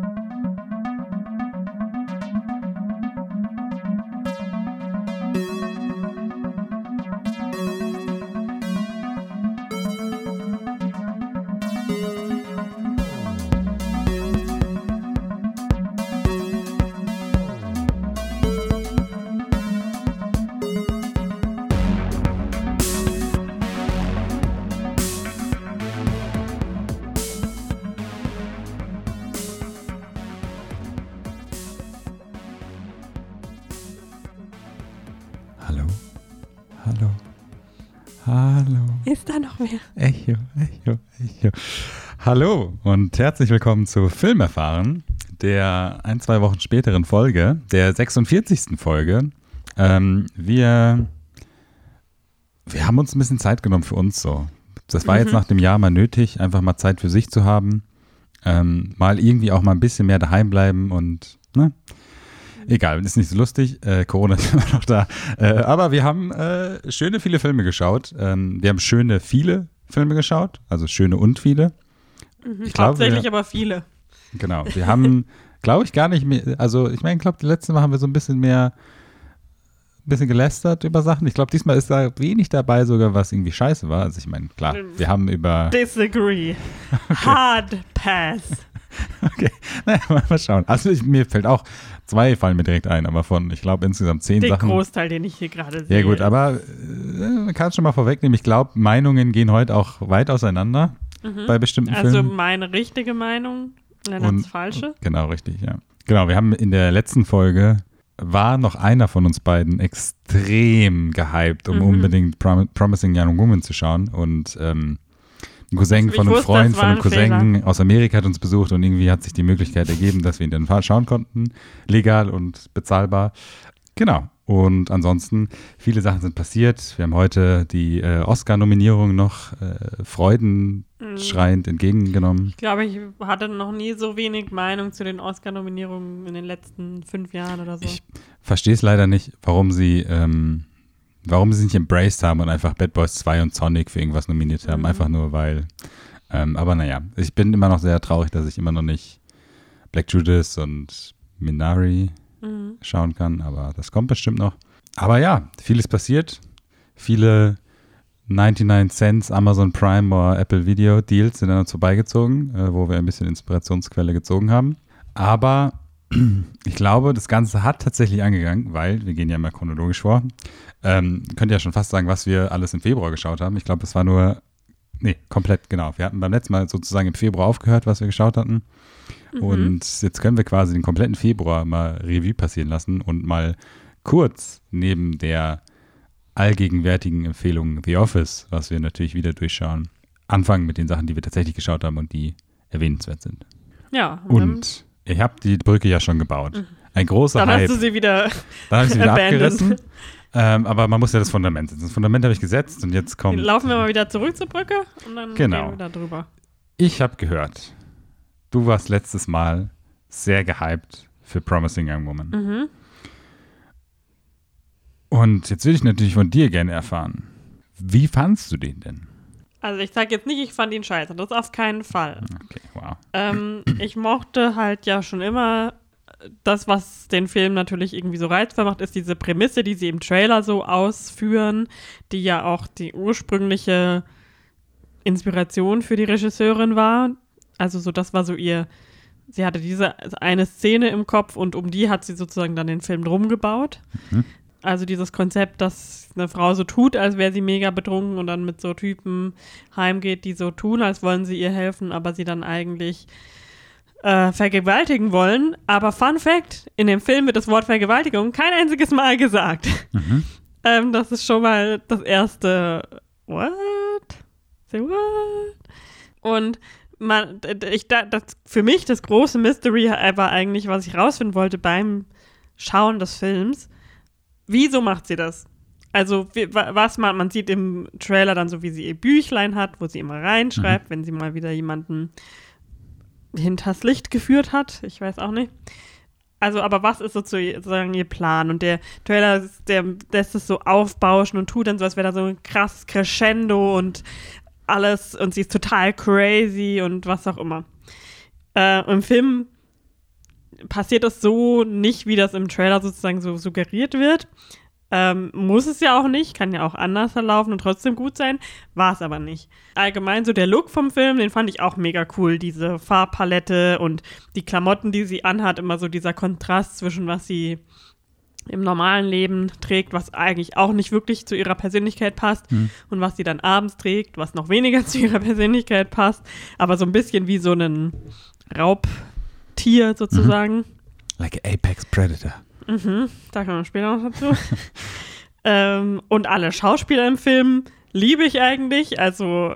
Hallo? Da noch mehr? Echo, Echo, Echo. Hallo und herzlich willkommen zu Filmerfahren, der ein, zwei Wochen späteren Folge, der 46. Folge. Ähm, wir, wir haben uns ein bisschen Zeit genommen für uns so. Das war jetzt nach dem Jahr mal nötig, einfach mal Zeit für sich zu haben. Ähm, mal irgendwie auch mal ein bisschen mehr daheim bleiben und, ne? Egal, ist nicht so lustig. Äh, Corona ist immer noch da. Äh, aber wir haben äh, schöne viele Filme geschaut. Ähm, wir haben schöne viele Filme geschaut, also schöne und viele. Ich glaube, Hauptsächlich wir- aber viele. Genau. Wir haben, glaube ich, gar nicht mehr, also ich meine, ich glaube, die letzte Mal haben wir so ein bisschen mehr, ein bisschen gelästert über Sachen. Ich glaube, diesmal ist da wenig dabei sogar, was irgendwie scheiße war. Also ich meine, klar, wir haben über, Disagree. Hard Pass. okay, naja, mal, mal schauen. Also ich, mir fällt auch, zwei fallen mir direkt ein, aber von, ich glaube, insgesamt zehn Der Sachen. Großteil, den ich hier gerade sehe. Ja gut, aber äh, kann schon mal vorwegnehmen. Ich glaube, Meinungen gehen heute auch weit auseinander bei bestimmten Also Filmen. meine richtige Meinung, Lennarts falsche. Genau, richtig, ja. Genau, wir haben in der letzten Folge war noch einer von uns beiden extrem gehypt, um Mhm. unbedingt Prom Promising Young Woman zu schauen. Und ähm, ein Cousin Ich von einem wusste, Freund, von einem ein Cousin aus Amerika hat uns besucht und irgendwie hat sich die Möglichkeit ergeben, dass wir ihn dann schauen konnten. Legal und bezahlbar. Genau. Und ansonsten, viele Sachen sind passiert. Wir haben heute die äh, Oscar-Nominierung noch äh, freudenschreiend entgegengenommen. Ich glaube, ich hatte noch nie so wenig Meinung zu den Oscar-Nominierungen in den letzten fünf Jahren oder so. Ich verstehe es leider nicht, warum sie, ähm, warum sie nicht embraced haben und einfach Bad Boys 2 und Sonic für irgendwas nominiert haben. Mhm. Einfach nur, weil. Ähm, aber naja, ich bin immer noch sehr traurig, dass ich immer noch nicht Black Judas und Minari Mhm. schauen kann, aber das kommt bestimmt noch. Aber ja, vieles passiert. Viele 99 Cents Amazon Prime oder Apple Video Deals sind an uns vorbeigezogen, äh, wo wir ein bisschen Inspirationsquelle gezogen haben. Aber ich glaube, das Ganze hat tatsächlich angegangen, weil wir gehen ja mal chronologisch vor. Ähm, könnt ihr ja schon fast sagen, was wir alles im Februar geschaut haben. Ich glaube, es war nur, nee, komplett, genau. Wir hatten beim letzten Mal sozusagen im Februar aufgehört, was wir geschaut hatten. Und jetzt können wir quasi den kompletten Februar mal Revue passieren lassen und mal kurz neben der allgegenwärtigen Empfehlung The Office, was wir natürlich wieder durchschauen, anfangen mit den Sachen, die wir tatsächlich geschaut haben und die erwähnenswert sind. Ja, Und ich habe die Brücke ja schon gebaut. Ein großer dann, dann Hype. hast du sie wieder. Dann habe ich sie wieder abandoned. abgerissen. Ähm, aber man muss ja das Fundament setzen. Das Fundament habe ich gesetzt und jetzt kommt. Laufen wir mal wieder zurück zur Brücke und dann Genau. gehen wir da drüber. Ich habe gehört, du warst letztes Mal sehr gehypt für Promising Young Woman. Mhm. Und jetzt würde ich natürlich von dir gerne erfahren, wie fandst du den denn? Also ich sage jetzt nicht, ich fand ihn scheiße. Das auf keinen Fall. Okay, wow. Ähm, ich mochte halt ja schon immer das, was den Film natürlich irgendwie so reizvoll macht, ist diese Prämisse, die sie im Trailer so ausführen, die ja auch die ursprüngliche Inspiration für die Regisseurin war. Also so, das war so ihr, sie hatte diese eine Szene im Kopf und um die hat sie sozusagen dann den Film drum gebaut. Mhm. Also dieses Konzept, dass eine Frau so tut, als wäre sie mega betrunken und dann mit so Typen heimgeht, die so tun, als wollen sie ihr helfen, aber sie dann eigentlich äh, vergewaltigen wollen. Aber Fun Fact, in dem Film wird das Wort Vergewaltigung kein einziges Mal gesagt. Mhm. ähm, das ist schon mal das erste What? Say what? Und man, ich, da- das, für mich das große Mystery war eigentlich, was ich rausfinden wollte beim Schauen des Films. Wieso macht sie das? Also, was man, man sieht im Trailer dann so, wie sie ihr Büchlein hat, wo sie immer reinschreibt, wenn sie mal wieder jemanden hinters Licht geführt hat. Ich weiß auch nicht. Also, aber was ist sozusagen ihr Plan? Und der Trailer, der lässt es so aufbauschen und tut dann so, als wäre da so ein krasses Crescendo und alles und sie ist total crazy und was auch immer. Äh, Im Film passiert das so nicht, wie das im Trailer sozusagen so suggeriert wird. Ähm, muss es ja auch nicht, kann ja auch anders verlaufen und trotzdem gut sein, war es aber nicht. Allgemein so der Look vom Film, den fand ich auch mega cool, diese Farbpalette und die Klamotten, die sie anhat, immer so dieser Kontrast zwischen was sie im normalen Leben trägt, was eigentlich auch nicht wirklich zu ihrer Persönlichkeit passt Hm. und was sie dann abends trägt, was noch weniger zu ihrer Persönlichkeit passt, aber so ein bisschen wie so ein Raubtier sozusagen. Like an Apex Predator. Mhm, da kommen wir später noch dazu. ähm, und alle Schauspieler im Film liebe ich eigentlich. Also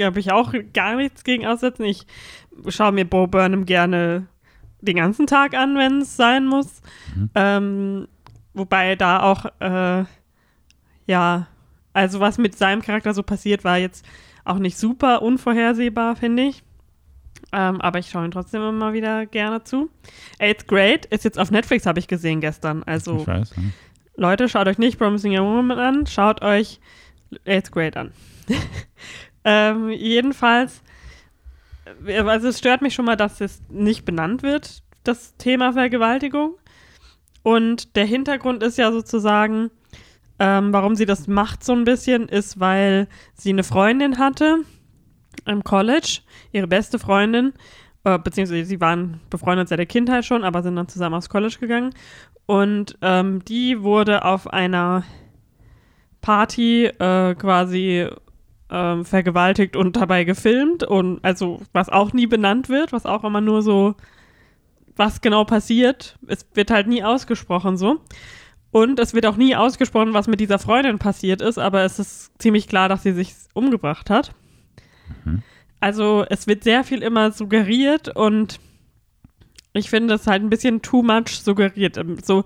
habe ich auch gar nichts gegen aussetzen. Ich schaue mir Bo Burnham gerne den ganzen Tag an, wenn es sein muss. Mhm. Ähm, wobei da auch, äh, ja, also was mit seinem Charakter so passiert, war jetzt auch nicht super unvorhersehbar, finde ich. Ähm, aber ich schaue ihn trotzdem immer wieder gerne zu. Eighth Grade ist jetzt auf Netflix, habe ich gesehen gestern. Also Ich weiß. hm. Leute, schaut euch nicht Promising Young Woman an, schaut euch Eighth Grade an. ähm, jedenfalls, äh, also es stört mich schon mal, dass es nicht benannt wird, das Thema Vergewaltigung. Und der Hintergrund ist ja sozusagen, ähm, warum sie das macht so ein bisschen, ist, weil sie eine Freundin hatte im College, ihre beste Freundin, äh, beziehungsweise sie waren befreundet seit der Kindheit schon, aber sind dann zusammen aufs College gegangen. Und ähm, die wurde auf einer Party äh, quasi ähm, vergewaltigt und dabei gefilmt und also was auch nie benannt wird, was auch immer nur so, was genau passiert, es wird halt nie ausgesprochen so. Und es wird auch nie ausgesprochen, was mit dieser Freundin passiert ist, aber es ist ziemlich klar, dass sie sich umgebracht hat. Also es wird sehr viel immer suggeriert und ich finde es halt ein bisschen too much suggeriert. Ähm, So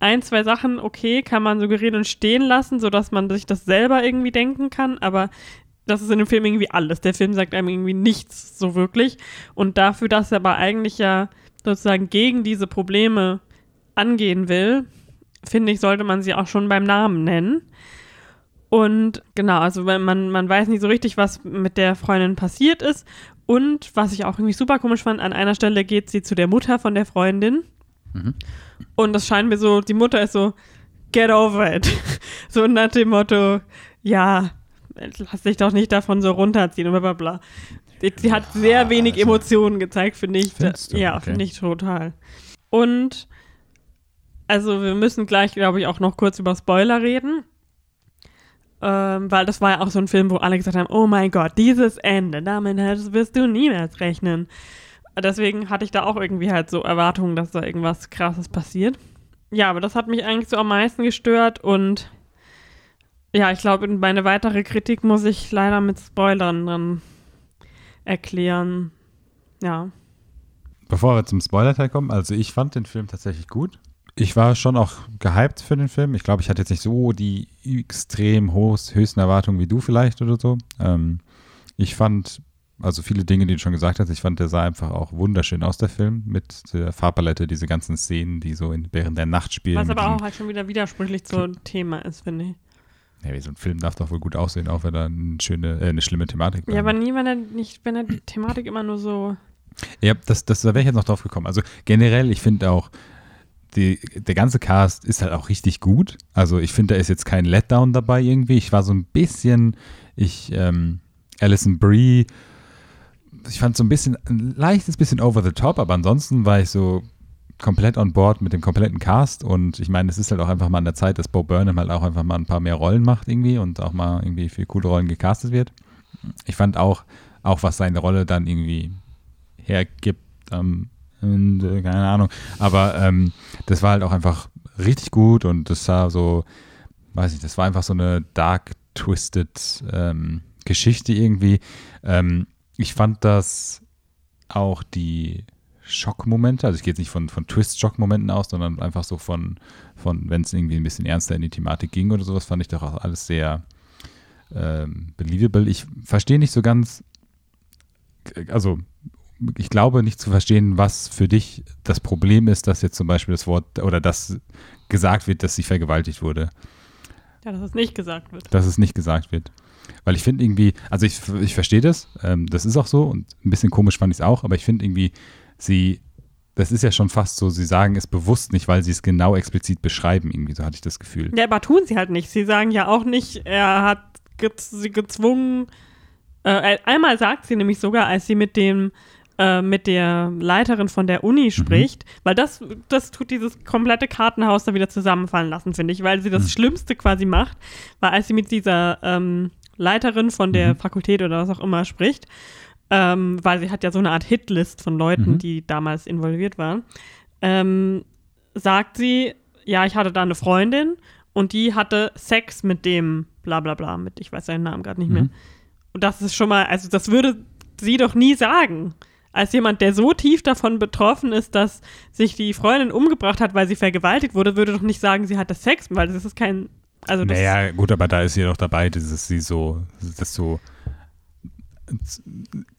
ein, zwei Sachen, okay, kann man suggerieren und stehen lassen, sodass man sich das selber irgendwie denken kann, aber das ist in dem Film irgendwie alles. Der Film sagt einem irgendwie nichts so wirklich. Und dafür, dass er aber eigentlich ja sozusagen gegen diese Probleme angehen will, finde ich, sollte man sie auch schon beim Namen nennen. Und genau, also man, man weiß nicht so richtig, was mit der Freundin passiert ist. Und was ich auch irgendwie super komisch fand, an einer Stelle geht sie zu der Mutter von der Freundin. Mhm. Und das scheint mir so, die Mutter ist so, get over it. so nach dem Motto, ja, lass dich doch nicht davon so runterziehen und bla bla bla. Sie, sie hat sehr wenig also- Emotionen gezeigt, finde ich. Findest du? Ja, Okay. finde ich total. Und also wir müssen gleich, glaube ich, auch noch kurz über Spoiler reden. Ähm, weil das war ja auch so ein Film, wo alle gesagt haben, oh mein Gott, dieses Ende, damit wirst du niemals rechnen. Deswegen hatte ich da auch irgendwie halt so Erwartungen, dass da irgendwas Krasses passiert. Ja, aber das hat mich eigentlich so am meisten gestört und ja, ich glaube, meine weitere Kritik muss ich leider mit Spoilern dann erklären. Ja. Bevor wir zum Spoiler-Teil kommen, also ich fand den Film tatsächlich gut. Ich war schon auch gehypt für den Film. Ich glaube, ich hatte jetzt nicht so die extrem hohes, höchsten Erwartungen wie du vielleicht oder so. Ähm, ich fand, also viele Dinge, die du schon gesagt hast, ich fand, der sah einfach auch wunderschön aus, der Film, mit der Farbpalette, diese ganzen Szenen, die so in, während der Nacht spielen. Was aber auch halt schon wieder widersprüchlich zum Thema ist, finde ich. Ja, wie so ein Film darf doch wohl gut aussehen, auch wenn er eine schöne, äh, eine schlimme Thematik Ja, aber nie, wenn er nicht, wenn er die Thematik immer nur so. Ja, das, das, da wäre ich jetzt noch drauf gekommen. Also generell, ich finde auch, die, der ganze Cast ist halt auch richtig gut. Also ich finde, da ist jetzt kein Letdown dabei irgendwie. Ich war so ein bisschen, ich, ähm, Alison Brie, ich fand so ein bisschen, ein leichtes bisschen over the top, aber ansonsten war ich so komplett on board mit dem kompletten Cast und ich meine, es ist halt auch einfach mal an der Zeit, dass Bo Burnham halt auch einfach mal ein paar mehr Rollen macht irgendwie und auch mal irgendwie für coole Rollen gecastet wird. Ich fand auch, auch was seine Rolle dann irgendwie hergibt, ähm, und, äh, keine Ahnung, aber ähm, das war halt auch einfach richtig gut und das sah so, weiß ich, das war einfach so eine dark twisted ähm, Geschichte irgendwie. Ähm, ich fand das auch die Schockmomente, also ich gehe jetzt nicht von, von Twist-Schockmomenten aus, sondern einfach so von, von wenn es irgendwie ein bisschen ernster in die Thematik ging oder sowas, fand ich doch auch alles sehr ähm, believable. Ich verstehe nicht so ganz, also ich glaube nicht zu verstehen, was für dich das Problem ist, dass jetzt zum Beispiel das Wort oder das gesagt wird, dass sie vergewaltigt wurde, Ja, dass es nicht gesagt wird. dass es nicht gesagt wird. Weil ich finde irgendwie, also ich, ich verstehe das, ähm, das ist auch so und ein bisschen komisch fand ich es auch, aber ich finde irgendwie, sie das ist ja schon fast so, sie sagen es bewusst nicht, weil sie es genau explizit beschreiben, irgendwie, so hatte ich das Gefühl. Ja, aber tun sie halt nicht. Sie sagen ja auch nicht, er hat gez sie gezwungen. Äh, einmal sagt sie nämlich sogar, als sie mit dem äh, mit der Leiterin von der Uni spricht, weil das, das tut dieses komplette Kartenhaus da wieder zusammenfallen lassen, finde ich, weil sie das Mhm. Schlimmste quasi macht, weil als sie mit dieser ähm, Leiterin von der Mhm. Fakultät oder was auch immer spricht, ähm, weil sie hat ja so eine Art Hitlist von Leuten, Mhm. die damals involviert waren, ähm, sagt sie, ja, ich hatte da eine Freundin und die hatte Sex mit dem bla bla bla, mit, ich weiß seinen Namen gerade nicht mehr. Mhm. Und das ist schon mal, also das würde sie doch nie sagen. Als jemand, der so tief davon betroffen ist, dass sich die Freundin umgebracht hat, weil sie vergewaltigt wurde, würde doch nicht sagen, sie hatte Sex, weil das ist kein, also das Naja, gut, aber da ist sie doch dabei, dieses sie so, das so,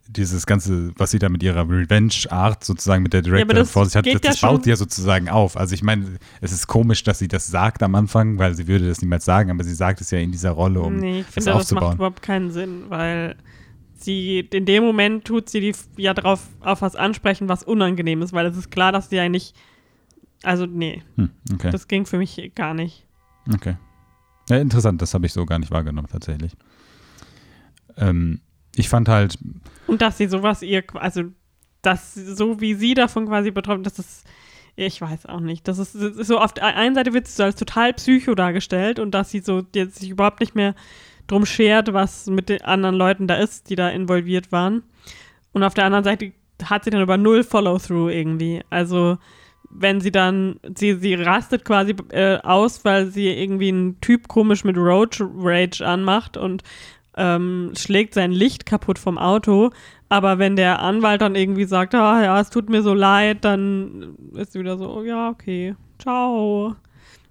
dieses ganze, was sie da mit ihrer Revenge-Art sozusagen mit der Director das vor sich hat, geht das, ja das baut ja sozusagen auf. Also ich meine, es ist komisch, dass sie das sagt am Anfang, weil sie würde das niemals sagen, aber sie sagt es ja in dieser Rolle, um nee, ich das finde, das macht aufzubauen. überhaupt keinen Sinn, weil sie, in dem Moment tut sie die ja drauf auf was ansprechen, was unangenehm ist, weil es ist klar, dass sie ja nicht, also nee, Hm, okay, das ging für mich gar nicht. okay. Ja, interessant, das habe ich so gar nicht wahrgenommen tatsächlich. Ähm, ich fand halt, Und dass sie sowas ihr, also, dass so wie sie davon quasi betroffen, das ist, ich weiß auch nicht. Das ist, das ist so auf der einen Seite wird sie so als total psycho dargestellt und dass sie so jetzt sich überhaupt nicht mehr drum schert, was mit den anderen Leuten da ist, die da involviert waren. Und auf der anderen Seite hat sie dann über null Follow-through irgendwie. Also, wenn sie dann, sie, sie rastet quasi äh, aus, weil sie irgendwie einen Typ komisch mit Road Rage anmacht und ähm, schlägt sein Licht kaputt vom Auto. Aber wenn der Anwalt dann irgendwie sagt, ah ja, es tut mir so leid, dann ist sie wieder so, oh, ja, okay, ciao.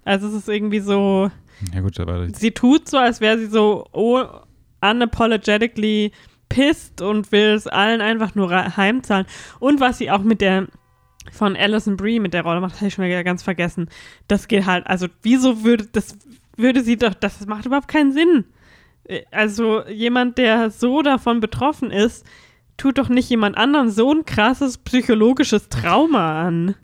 Also es ist irgendwie so, ja gut, aber sie tut so, als wäre sie so unapologetically pissed und will es allen einfach nur heimzahlen. Und was sie auch mit der von Alison Brie mit der Rolle macht, habe ich schon wieder ganz vergessen. Das geht halt, also wieso würde das würde sie doch, das macht überhaupt keinen Sinn. Äh, Also jemand, der so davon betroffen ist, tut doch nicht jemand anderem so ein krasses psychologisches Trauma an.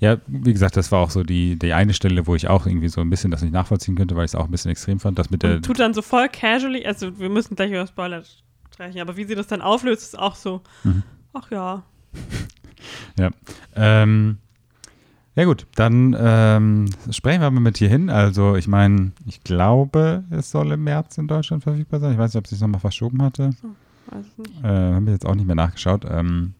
Ja, wie gesagt, das war auch so die, die eine Stelle, wo ich auch irgendwie so ein bisschen das nicht nachvollziehen könnte, weil ich es auch ein bisschen extrem fand, das mit der. Tut dann so voll casually, also wir müssen gleich über Spoiler sprechen, aber wie sie das dann auflöst, ist auch so, Mhm. ach ja. Ähm, ja gut, dann ähm, sprechen wir mal mit hier hin. Also ich meine, ich glaube, es soll im März in Deutschland verfügbar sein. Ich weiß nicht, ob es sich nochmal verschoben hatte. Weiß es nicht. Äh, Haben wir jetzt auch nicht mehr nachgeschaut. Ähm,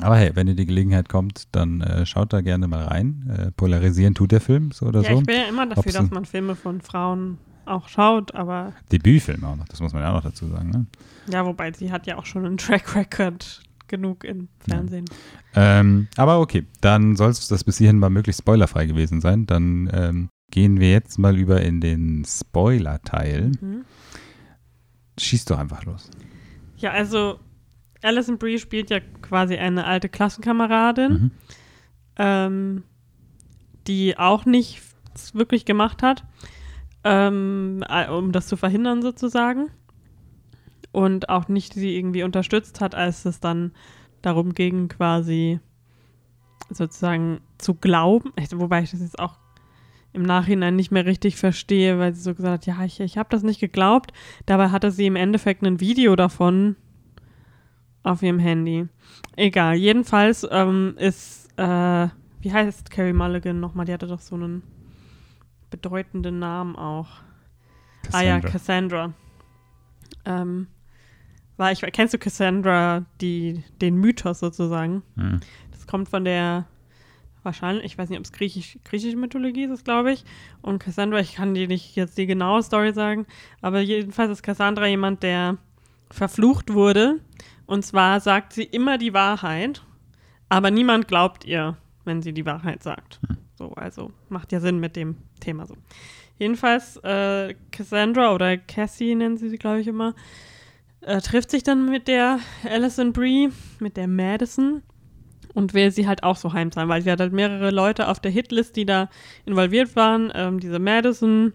aber hey, wenn ihr die Gelegenheit kommt, dann äh, schaut da gerne mal rein. Äh, polarisieren tut der Film so oder Ja, so. ich bin ja immer dafür, Ob's dass man Filme von Frauen auch schaut, aber Debütfilm auch noch, das muss man ja auch noch dazu sagen. Ne? ja, wobei sie hat ja auch schon einen Track Record genug im Fernsehen. Ähm, aber okay, dann soll es das bis hierhin mal möglichst spoilerfrei gewesen sein. Dann ähm, gehen wir jetzt mal über in den Spoiler-Teil. Mhm. Schieß doch einfach los. Ja, also Alison Brie spielt ja quasi eine alte Klassenkameradin, Mhm. ähm, die auch nichts wirklich gemacht hat, ähm, äh, um das zu verhindern sozusagen. Und auch nicht sie irgendwie unterstützt hat, als es dann darum ging, quasi sozusagen zu glauben. Wobei ich das jetzt auch im Nachhinein nicht mehr richtig verstehe, weil sie so gesagt hat, ja, ich, ich habe das nicht geglaubt. Dabei hatte sie im Endeffekt ein Video davon auf ihrem Handy. Egal, jedenfalls ähm, ist, äh, wie heißt Carrie Mulligan nochmal? Die hatte doch so einen bedeutenden Namen auch. Ah ja, Cassandra. Cassandra. Ähm, war ich, kennst du Cassandra, die, den Mythos sozusagen? Mhm. Das kommt von der, wahrscheinlich, ich weiß nicht, ob es griechisch, griechische Mythologie ist, glaube ich. Und Cassandra, ich kann dir nicht jetzt die genaue Story sagen, aber jedenfalls ist Cassandra jemand, der verflucht wurde. Und zwar sagt sie immer die Wahrheit, aber niemand glaubt ihr, wenn sie die Wahrheit sagt. So, also macht ja Sinn mit dem Thema so. Jedenfalls, äh, Cassandra oder Cassie nennen sie sie, glaube ich, immer, äh, trifft sich dann mit der Alison Brie, mit der Madison und will sie halt auch so heimzahlen, weil sie hat halt mehrere Leute auf der Hitlist, die da involviert waren. Ähm, diese Madison,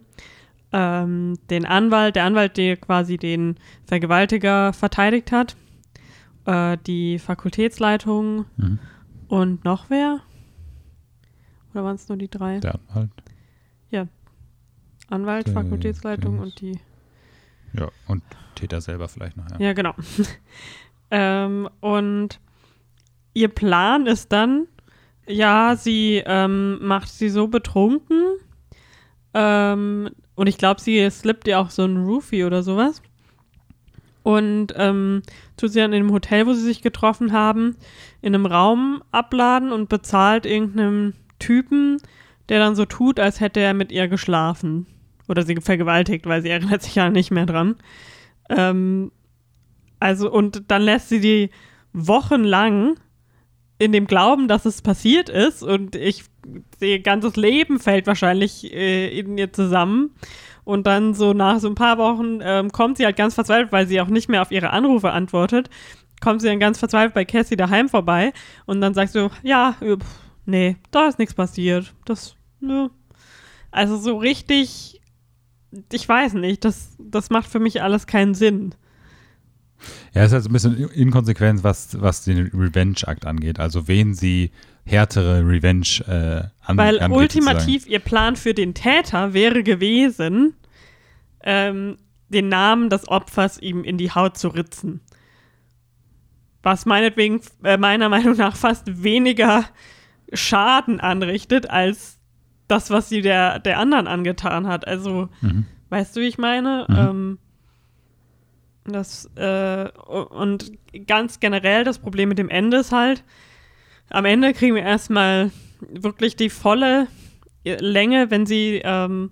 ähm, den Anwalt, der Anwalt, der quasi den Vergewaltiger verteidigt hat äh, die Fakultätsleitung Mhm. und noch wer? Oder waren es nur die drei? Der Anwalt. Anwalt, Der- Fakultätsleitung der- und die. Ja. Und Täter selber vielleicht noch, ja. Ja, genau. ähm, und ihr Plan ist dann, ja, sie ähm, macht sie so betrunken. Ähm, und ich glaube, sie slippt ihr auch so ein Roofie oder sowas. Und ähm, tut sie dann in dem Hotel, wo sie sich getroffen haben, in einem Raum abladen und bezahlt irgendeinem Typen, der dann so tut, als hätte er mit ihr geschlafen. Oder sie vergewaltigt, weil sie erinnert sich ja nicht mehr dran. Ähm, also, und dann lässt sie die wochenlang in dem Glauben, dass es passiert ist und ich, ihr ganzes Leben fällt wahrscheinlich äh, in ihr zusammen. Und dann so nach so ein paar Wochen ähm, kommt sie halt ganz verzweifelt, weil sie auch nicht mehr auf ihre Anrufe antwortet, kommt sie dann ganz verzweifelt bei Cassie daheim vorbei und dann sagst du, ja, äh, pff, nee, da ist nichts passiert. Das, nö. Also so richtig, ich weiß nicht, das, das macht für mich alles keinen Sinn. Ja, es ist halt so ein bisschen inkonsequent, was, was den Revenge-Akt angeht. Also wen sie härtere Revenge äh, an, Weil angeht, ultimativ ihr Plan für den Täter wäre gewesen, ähm, den Namen des Opfers ihm in die Haut zu ritzen. Was meinetwegen, äh, meiner Meinung nach, fast weniger Schaden anrichtet, als das, was sie der, der anderen angetan hat. Also, Mhm. weißt du, wie ich meine? Mhm. Ähm, das, äh, und ganz generell das Problem mit dem Ende ist halt, am Ende kriegen wir erstmal wirklich die volle Länge, wenn sie, ähm,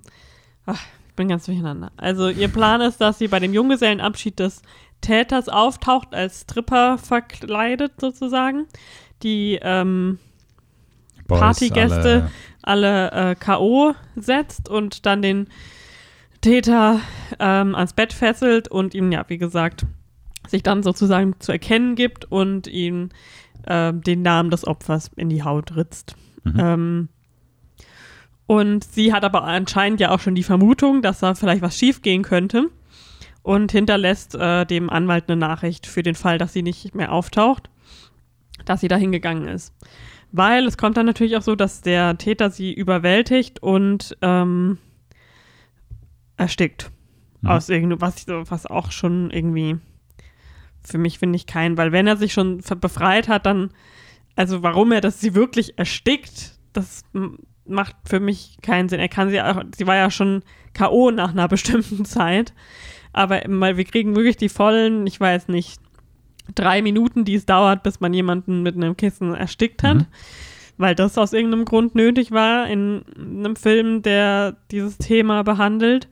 ach, ich bin ganz durcheinander. Also ihr Plan ist, dass sie bei dem Junggesellenabschied des Täters auftaucht, als Stripper verkleidet sozusagen. Die ähm, Boys, Partygäste alle- alle äh, K.O. setzt und dann den Täter ähm, ans Bett fesselt und ihm, ja, wie gesagt, sich dann sozusagen zu erkennen gibt und ihm ähm, den Namen des Opfers in die Haut ritzt. Mhm. Ähm, und sie hat aber anscheinend ja auch schon die Vermutung, dass da vielleicht was schiefgehen könnte und hinterlässt äh, dem Anwalt eine Nachricht für den Fall, dass sie nicht mehr auftaucht, dass sie da hingegangen ist. Weil es kommt dann natürlich auch so, dass der Täter sie überwältigt und ähm, erstickt. Mhm. Aus irgendeinem, was, ich so- was auch schon irgendwie für mich finde ich kein, weil wenn er sich schon befreit hat, dann, also warum er das sie wirklich erstickt, das macht für mich keinen Sinn. Er kann sie auch, sie war ja schon K.O. nach einer bestimmten Zeit. Aber mal, wir kriegen wirklich die vollen, ich weiß nicht, drei Minuten, die es dauert, bis man jemanden mit einem Kissen erstickt hat. Mhm. Weil das aus irgendeinem Grund nötig war in einem Film, der dieses Thema behandelt.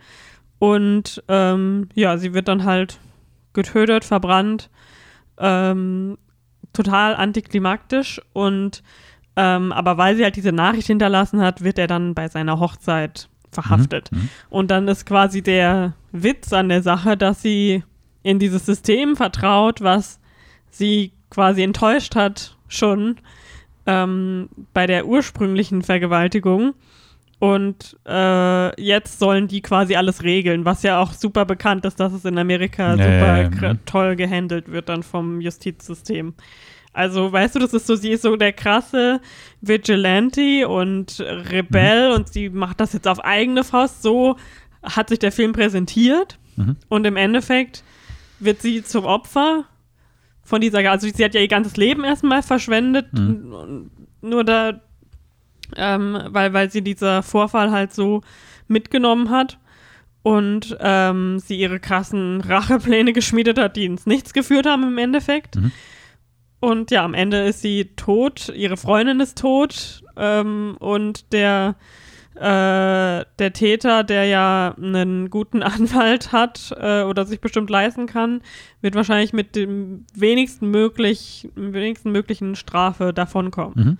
Und ähm, ja, sie wird dann halt getötet, verbrannt, ähm, total antiklimaktisch. Und ähm, aber weil sie halt diese Nachricht hinterlassen hat, wird er dann bei seiner Hochzeit verhaftet. Mhm. Und dann ist quasi der Witz an der Sache, dass sie in dieses System vertraut, was sie quasi enttäuscht hat schon ähm, bei der ursprünglichen Vergewaltigung. Und äh, jetzt sollen die quasi alles regeln, was ja auch super bekannt ist, dass es in Amerika Ja, super ja, ja, mhm. toll gehandelt wird dann vom Justizsystem. Also, weißt du, das ist so, sie ist so der krasse Vigilante und Rebell und sie macht das jetzt auf eigene Faust. So hat sich der Film präsentiert Mhm. und im Endeffekt wird sie zum Opfer von dieser, also sie hat ja ihr ganzes Leben erstmal verschwendet, Mhm. nur da, ähm, weil, weil sie dieser Vorfall halt so mitgenommen hat und ähm, sie ihre krassen Rachepläne geschmiedet hat, die ins Nichts geführt haben im Endeffekt. Mhm. Und ja, am Ende ist sie tot, ihre Freundin ist tot ähm, und der, äh, der Täter, der ja einen guten Anwalt hat äh, oder sich bestimmt leisten kann, wird wahrscheinlich mit dem wenigsten, möglich, wenigsten möglichen Strafe davonkommen. Mhm.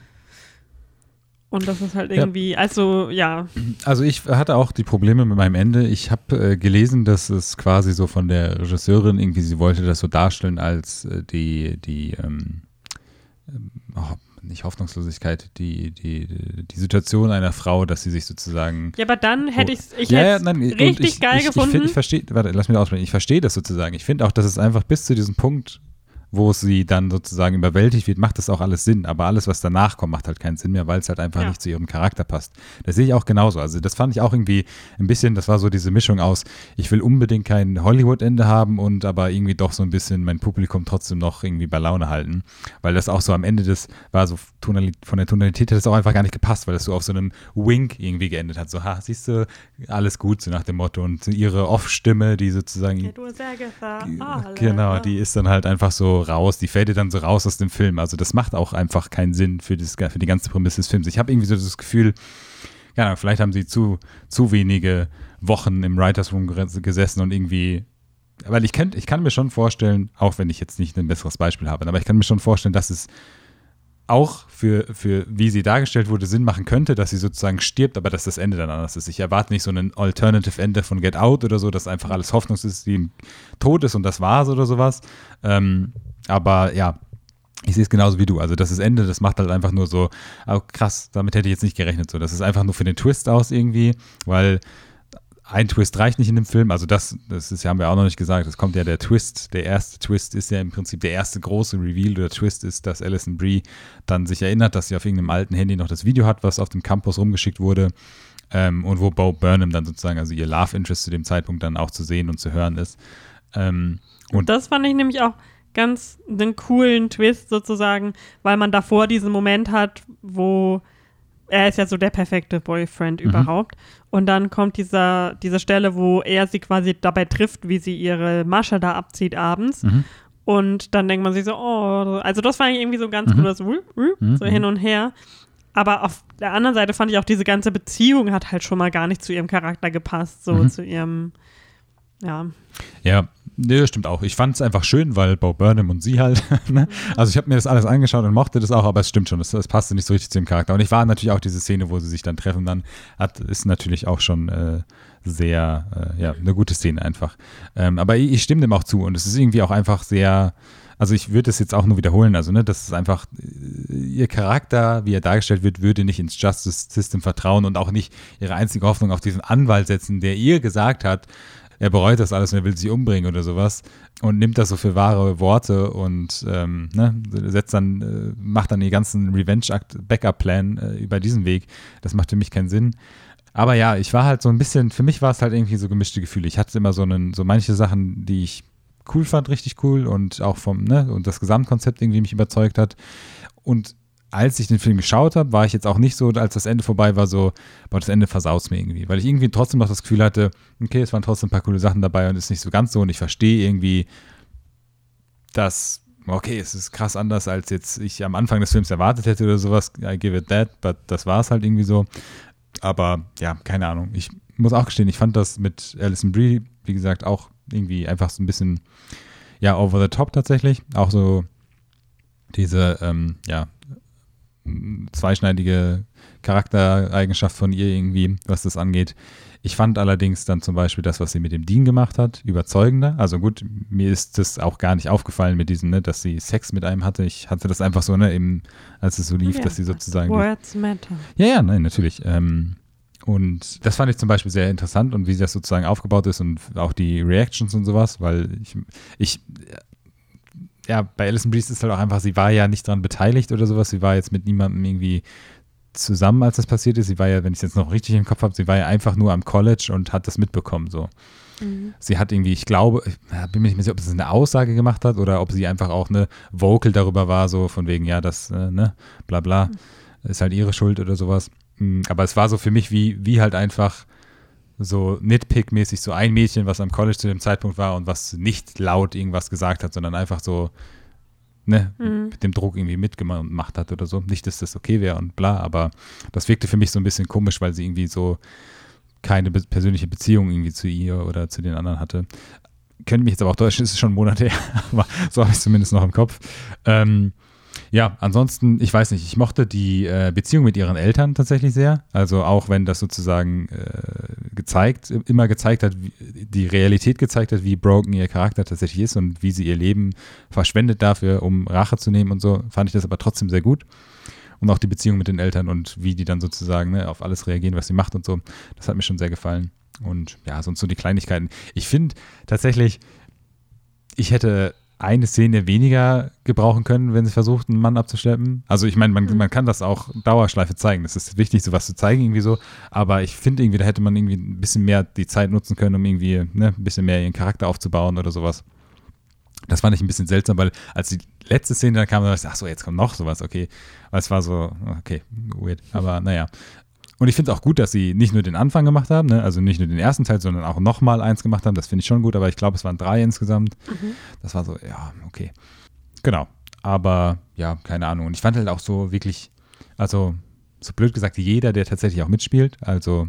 Und das ist halt Ja. irgendwie, also ja, Also ich hatte auch die Probleme mit meinem Ende. Ich habe äh, gelesen, dass es quasi so von der Regisseurin irgendwie, sie wollte das so darstellen als äh, die, die, ähm, ähm, oh, nicht Hoffnungslosigkeit, die, die, die Situation einer Frau, dass sie sich sozusagen Ja, aber dann hätte ich's, ich Ja, ja, hätte nein, richtig ich, geil ich, gefunden. Ich, find- ich verstehe, warte, lass mich ausreden. Ich verstehe das sozusagen. Ich finde auch, dass es einfach bis zu diesem Punkt wo sie dann sozusagen überwältigt wird, macht das auch alles Sinn. Aber alles, was danach kommt, macht halt keinen Sinn mehr, weil es halt einfach ja. nicht zu ihrem Charakter passt. Das sehe ich auch genauso. Also das fand ich auch irgendwie ein bisschen, das war so diese Mischung aus, ich will unbedingt kein Hollywood-Ende haben und aber irgendwie doch so ein bisschen mein Publikum trotzdem noch irgendwie bei Laune halten. Weil das auch so am Ende des, war so von der Tonalität hat es auch einfach gar nicht gepasst, weil das so auf so einem Wink irgendwie geendet hat. So, ha, siehst du, alles gut, so nach dem Motto. Und ihre Off-Stimme, die sozusagen. Ja, du Agatha, genau, die ist dann halt einfach so raus, die fällt dann so raus aus dem Film. Also das macht auch einfach keinen Sinn für, das, für die ganze Prämisse des Films. Ich habe irgendwie so das Gefühl, ja, vielleicht haben sie zu, zu wenige Wochen im Writers Room gesessen und irgendwie weil ich, kann, ich kann mir schon vorstellen, auch wenn ich jetzt nicht ein besseres Beispiel habe, aber ich kann mir schon vorstellen, dass es auch für, für wie sie dargestellt wurde, Sinn machen könnte, dass sie sozusagen stirbt, aber dass das Ende dann anders ist. Ich erwarte nicht so ein Alternative Ende von Get Out oder so, dass einfach alles Hoffnungssystem tot ist und das war's oder sowas. Ähm, aber ja, ich sehe es genauso wie du. Also das ist Ende, das macht halt einfach nur so, oh, krass, damit hätte ich jetzt nicht gerechnet. So, das ist einfach nur für den Twist aus irgendwie, weil ein Twist reicht nicht in dem Film. Also das, das ist, haben wir auch noch nicht gesagt. Es kommt ja der Twist. Der erste Twist ist ja im Prinzip der erste große Reveal. Der Twist ist, dass Alison Brie dann sich erinnert, dass sie auf irgendeinem alten Handy noch das Video hat, was auf dem Campus rumgeschickt wurde. Ähm, und wo Bo Burnham dann sozusagen, also ihr Love Interest zu dem Zeitpunkt dann auch zu sehen und zu hören ist. Ähm, und das fand ich nämlich auch ganz einen coolen Twist sozusagen, weil man davor diesen Moment hat, wo er ist ja so der perfekte Boyfriend mhm. überhaupt. Und dann kommt dieser, diese Stelle, wo er sie quasi dabei trifft, wie sie ihre Masche da abzieht abends. Mhm. Und dann denkt man sich so, oh, also das war irgendwie so ganz mhm. cooles, mhm. so hin und her. Aber auf der anderen Seite fand ich auch, diese ganze Beziehung hat halt schon mal gar nicht zu ihrem Charakter gepasst, so mhm. zu ihrem, ja. Ja, Nee, das stimmt auch. Ich fand es einfach schön, weil Bo Burnham und sie halt. ne? Also ich habe mir das alles angeschaut und mochte das auch, aber es stimmt schon, es, passte nicht so richtig zu dem Charakter. Und ich war natürlich auch diese Szene, wo sie sich dann treffen, dann hat, ist natürlich auch schon äh, sehr, äh, ja, eine gute Szene einfach. Ähm, aber ich, ich, stimme dem auch zu und es ist irgendwie auch einfach sehr, also ich würde es jetzt auch nur wiederholen, also ne, das ist einfach, äh, ihr Charakter, wie er dargestellt wird, würde nicht ins Justice System vertrauen und auch nicht ihre einzige Hoffnung auf diesen Anwalt setzen, der ihr gesagt hat, er bereut das alles und er will sich umbringen oder sowas und nimmt das so für wahre Worte und ähm, ne, setzt dann, äh, macht dann die ganzen Revenge-Backup-Plan äh, über diesen Weg. Das macht für mich keinen Sinn. Aber ja, ich war halt so ein bisschen, für mich war es halt irgendwie so gemischte Gefühle. Ich hatte immer so einen, so manche Sachen, die ich cool fand, richtig cool und auch vom, ne, und das Gesamtkonzept irgendwie mich überzeugt hat. Und als ich den Film geschaut habe, war ich jetzt auch nicht so, als das Ende vorbei war, so, boah, das Ende versaut mir irgendwie. Weil ich irgendwie trotzdem noch das Gefühl hatte, okay, es waren trotzdem ein paar coole Sachen dabei und es ist nicht so ganz so und ich verstehe irgendwie, dass, okay, es ist krass anders, als jetzt ich am Anfang des Films erwartet hätte oder sowas. I give it that, but das war es halt irgendwie so. Aber ja, keine Ahnung. Ich muss auch gestehen, ich fand das mit Alison Brie, wie gesagt, auch irgendwie einfach so ein bisschen, ja, over the top tatsächlich. Auch so diese, ähm, ja, zweischneidige Charaktereigenschaft von ihr irgendwie, was das angeht. Ich fand allerdings dann zum Beispiel das, was sie mit dem Dean gemacht hat, überzeugender. Also gut, mir ist das auch gar nicht aufgefallen mit diesem, ne, dass sie Sex mit einem hatte. Ich hatte das einfach so, ne, eben, als es so lief, ja, dass sie sozusagen. Words matter. Ja, ja, nein, natürlich. Ähm, und das fand ich zum Beispiel sehr interessant und wie das sozusagen aufgebaut ist und auch die Reactions und sowas, weil ich, ich ja, bei Alison Breeze ist halt auch einfach, sie war ja nicht daran beteiligt oder sowas. Sie war jetzt mit niemandem irgendwie zusammen, als das passiert ist. Sie war ja, wenn ich es jetzt noch richtig im Kopf habe, sie war ja einfach nur am College und hat das mitbekommen. So. Mhm. Sie hat irgendwie, ich glaube, ich bin mir nicht mehr sicher, ob sie eine Aussage gemacht hat oder ob sie einfach auch eine Vocal darüber war, so von wegen, ja, das, äh, ne, bla bla, mhm. ist halt ihre Schuld oder sowas. Mm, aber es war so für mich wie, wie halt einfach so Nitpick-mäßig so ein Mädchen, was am College zu dem Zeitpunkt war und was nicht laut irgendwas gesagt hat, sondern einfach so ne, mhm. mit dem Druck irgendwie mitgemacht hat oder so. Nicht, dass das okay wäre und bla, aber das wirkte für mich so ein bisschen komisch, weil sie irgendwie so keine be persönliche Beziehung irgendwie zu ihr oder zu den anderen hatte. Könnte mich jetzt aber auch täuschen, ist schon Monate her, aber so habe ich es zumindest noch im Kopf. Ähm, ja, ansonsten, ich weiß nicht, ich mochte die äh, Beziehung mit ihren Eltern tatsächlich sehr. Also auch wenn das sozusagen äh, gezeigt, immer gezeigt hat, wie, die Realität gezeigt hat, wie broken ihr Charakter tatsächlich ist und wie sie ihr Leben verschwendet dafür, um Rache zu nehmen und so, fand ich das aber trotzdem sehr gut. Und auch die Beziehung mit den Eltern und wie die dann sozusagen ne, auf alles reagieren, was sie macht und so, das hat mir schon sehr gefallen. Und ja, sonst so die Kleinigkeiten. Ich finde tatsächlich, ich hätte eine Szene weniger gebrauchen können, wenn sie versucht, einen Mann abzuschleppen. Also ich meine, man, Mhm. man kann das auch Dauerschleife zeigen. Das ist wichtig, sowas zu zeigen, irgendwie so. Aber ich finde irgendwie, da hätte man irgendwie ein bisschen mehr die Zeit nutzen können, um irgendwie ne, ein bisschen mehr ihren Charakter aufzubauen oder sowas. Das fand ich ein bisschen seltsam, weil als die letzte Szene dann kam, da dachte ich, ach so, jetzt kommt noch sowas, okay. Weil es war so, okay, weird. Aber naja. Und ich finde es auch gut, dass sie nicht nur den Anfang gemacht haben, ne? also nicht nur den ersten Teil, sondern auch nochmal eins gemacht haben. Das finde ich schon gut, aber ich glaube, es waren drei insgesamt. Mhm. Das war so, ja, okay. Genau. Aber ja, keine Ahnung. Und ich fand halt auch so wirklich, also so blöd gesagt, jeder, der tatsächlich auch mitspielt, also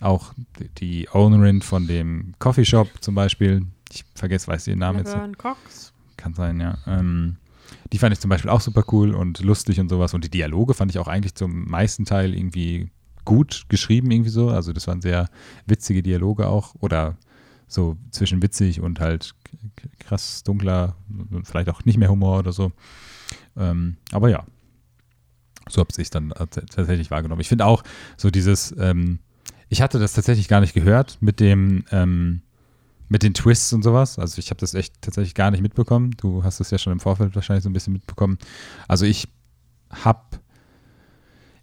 auch die Ownerin von dem Coffeeshop zum Beispiel, ich vergesse, weiß den Namen jetzt. Laverne Cox. Kann sein, ja. Ähm, die fand ich zum Beispiel auch super cool und lustig und sowas. Und die Dialoge fand ich auch eigentlich zum meisten Teil irgendwie gut geschrieben, irgendwie so. Also das waren sehr witzige Dialoge auch. Oder so zwischen witzig und halt krass dunkler, vielleicht auch nicht mehr Humor oder so. Ähm, aber ja, so habe ich dann äh, t- tatsächlich wahrgenommen. Ich finde auch so dieses, ähm, ich hatte das tatsächlich gar nicht gehört mit dem, ähm, mit den Twists und sowas. Also ich habe das echt tatsächlich gar nicht mitbekommen. Du hast es ja schon im Vorfeld wahrscheinlich so ein bisschen mitbekommen. Also ich habe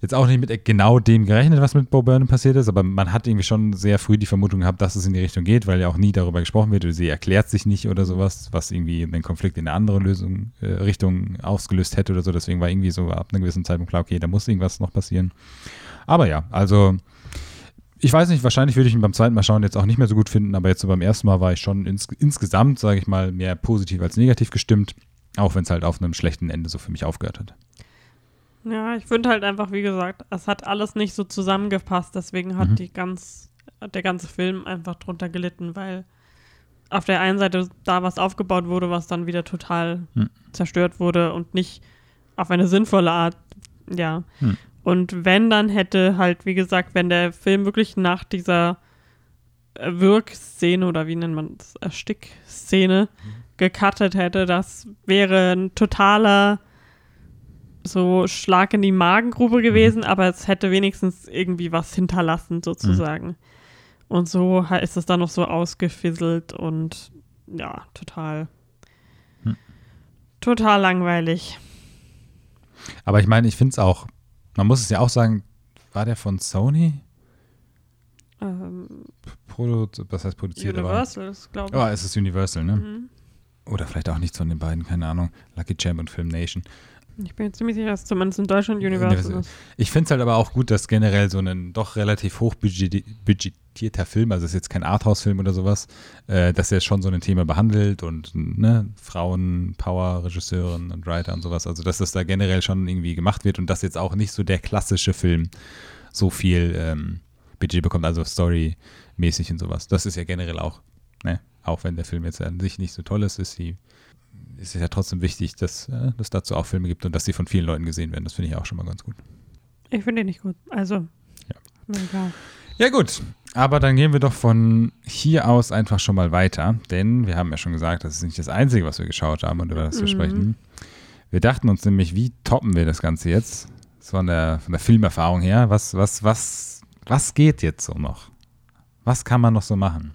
jetzt auch nicht mit genau dem gerechnet, was mit Bo Burnham passiert ist, aber man hat irgendwie schon sehr früh die Vermutung gehabt, dass es in die Richtung geht, weil ja auch nie darüber gesprochen wird oder sie erklärt sich nicht oder sowas, was irgendwie den Konflikt in eine andere Lösung, äh, Richtung ausgelöst hätte oder so. Deswegen war irgendwie so ab einem gewissen Zeitpunkt klar, okay, da muss irgendwas noch passieren. Aber ja, also ich weiß nicht, wahrscheinlich würde ich ihn beim zweiten Mal schauen jetzt auch nicht mehr so gut finden, aber jetzt so beim ersten Mal war ich schon ins, insgesamt, sage ich mal, mehr positiv als negativ gestimmt, auch wenn es halt auf einem schlechten Ende so für mich aufgehört hat. Ja, ich finde halt einfach, wie gesagt, es hat alles nicht so zusammengepasst, deswegen hat Mhm. die ganz, der ganze Film einfach drunter gelitten, weil auf der einen Seite da was aufgebaut wurde, was dann wieder total Hm. zerstört wurde und nicht auf eine sinnvolle Art, ja. Hm. Und wenn dann hätte halt, wie gesagt, wenn der Film wirklich nach dieser äh, Wirkszene oder wie nennt man das, Erstick-Szene gecuttet hätte, das wäre ein totaler so Schlag in die Magengrube gewesen, aber es hätte wenigstens irgendwie was hinterlassen, sozusagen. Und so ist es dann noch so ausgefisselt und ja, total. Hm. Total langweilig. Aber ich meine, ich finde es auch, man muss es ja auch sagen, war der von Sony? Ähm, Produ was heißt produziert? Universal, glaube ich. Oh, es ist Universal, ne? Mhm. Oder vielleicht auch nichts von den beiden, keine Ahnung. Lucky Champ und Film Nation. Ich bin jetzt ziemlich sicher, dass zumindest in Deutschland Universal ist. Ich finde es halt aber auch gut, dass generell so ein doch relativ hochbudgetierter Film, also es ist jetzt kein Arthouse-Film oder sowas, äh, dass er schon so ein Thema behandelt und ne, Frauen, Power, Regisseuren und Writer und sowas. Also dass das da generell schon irgendwie gemacht wird und dass jetzt auch nicht so der klassische Film so viel ähm, Budget bekommt, also storymäßig und sowas. Das ist ja generell auch, ne, auch wenn der Film jetzt an sich nicht so toll ist, ist die ist es ja trotzdem wichtig, dass äh, es dazu auch Filme gibt und dass sie von vielen Leuten gesehen werden. Das finde ich auch schon mal ganz gut. Ich finde den nicht gut. Also, Ja. egal. Ja gut, aber dann gehen wir doch von hier aus einfach schon mal weiter, denn wir haben ja schon gesagt, das ist nicht das Einzige, was wir geschaut haben und über das wir Mhm. sprechen. Wir dachten uns nämlich, wie toppen wir das Ganze jetzt? Das von der, von der Filmerfahrung her. Was, was, was, was geht jetzt so noch? Was kann man noch so machen?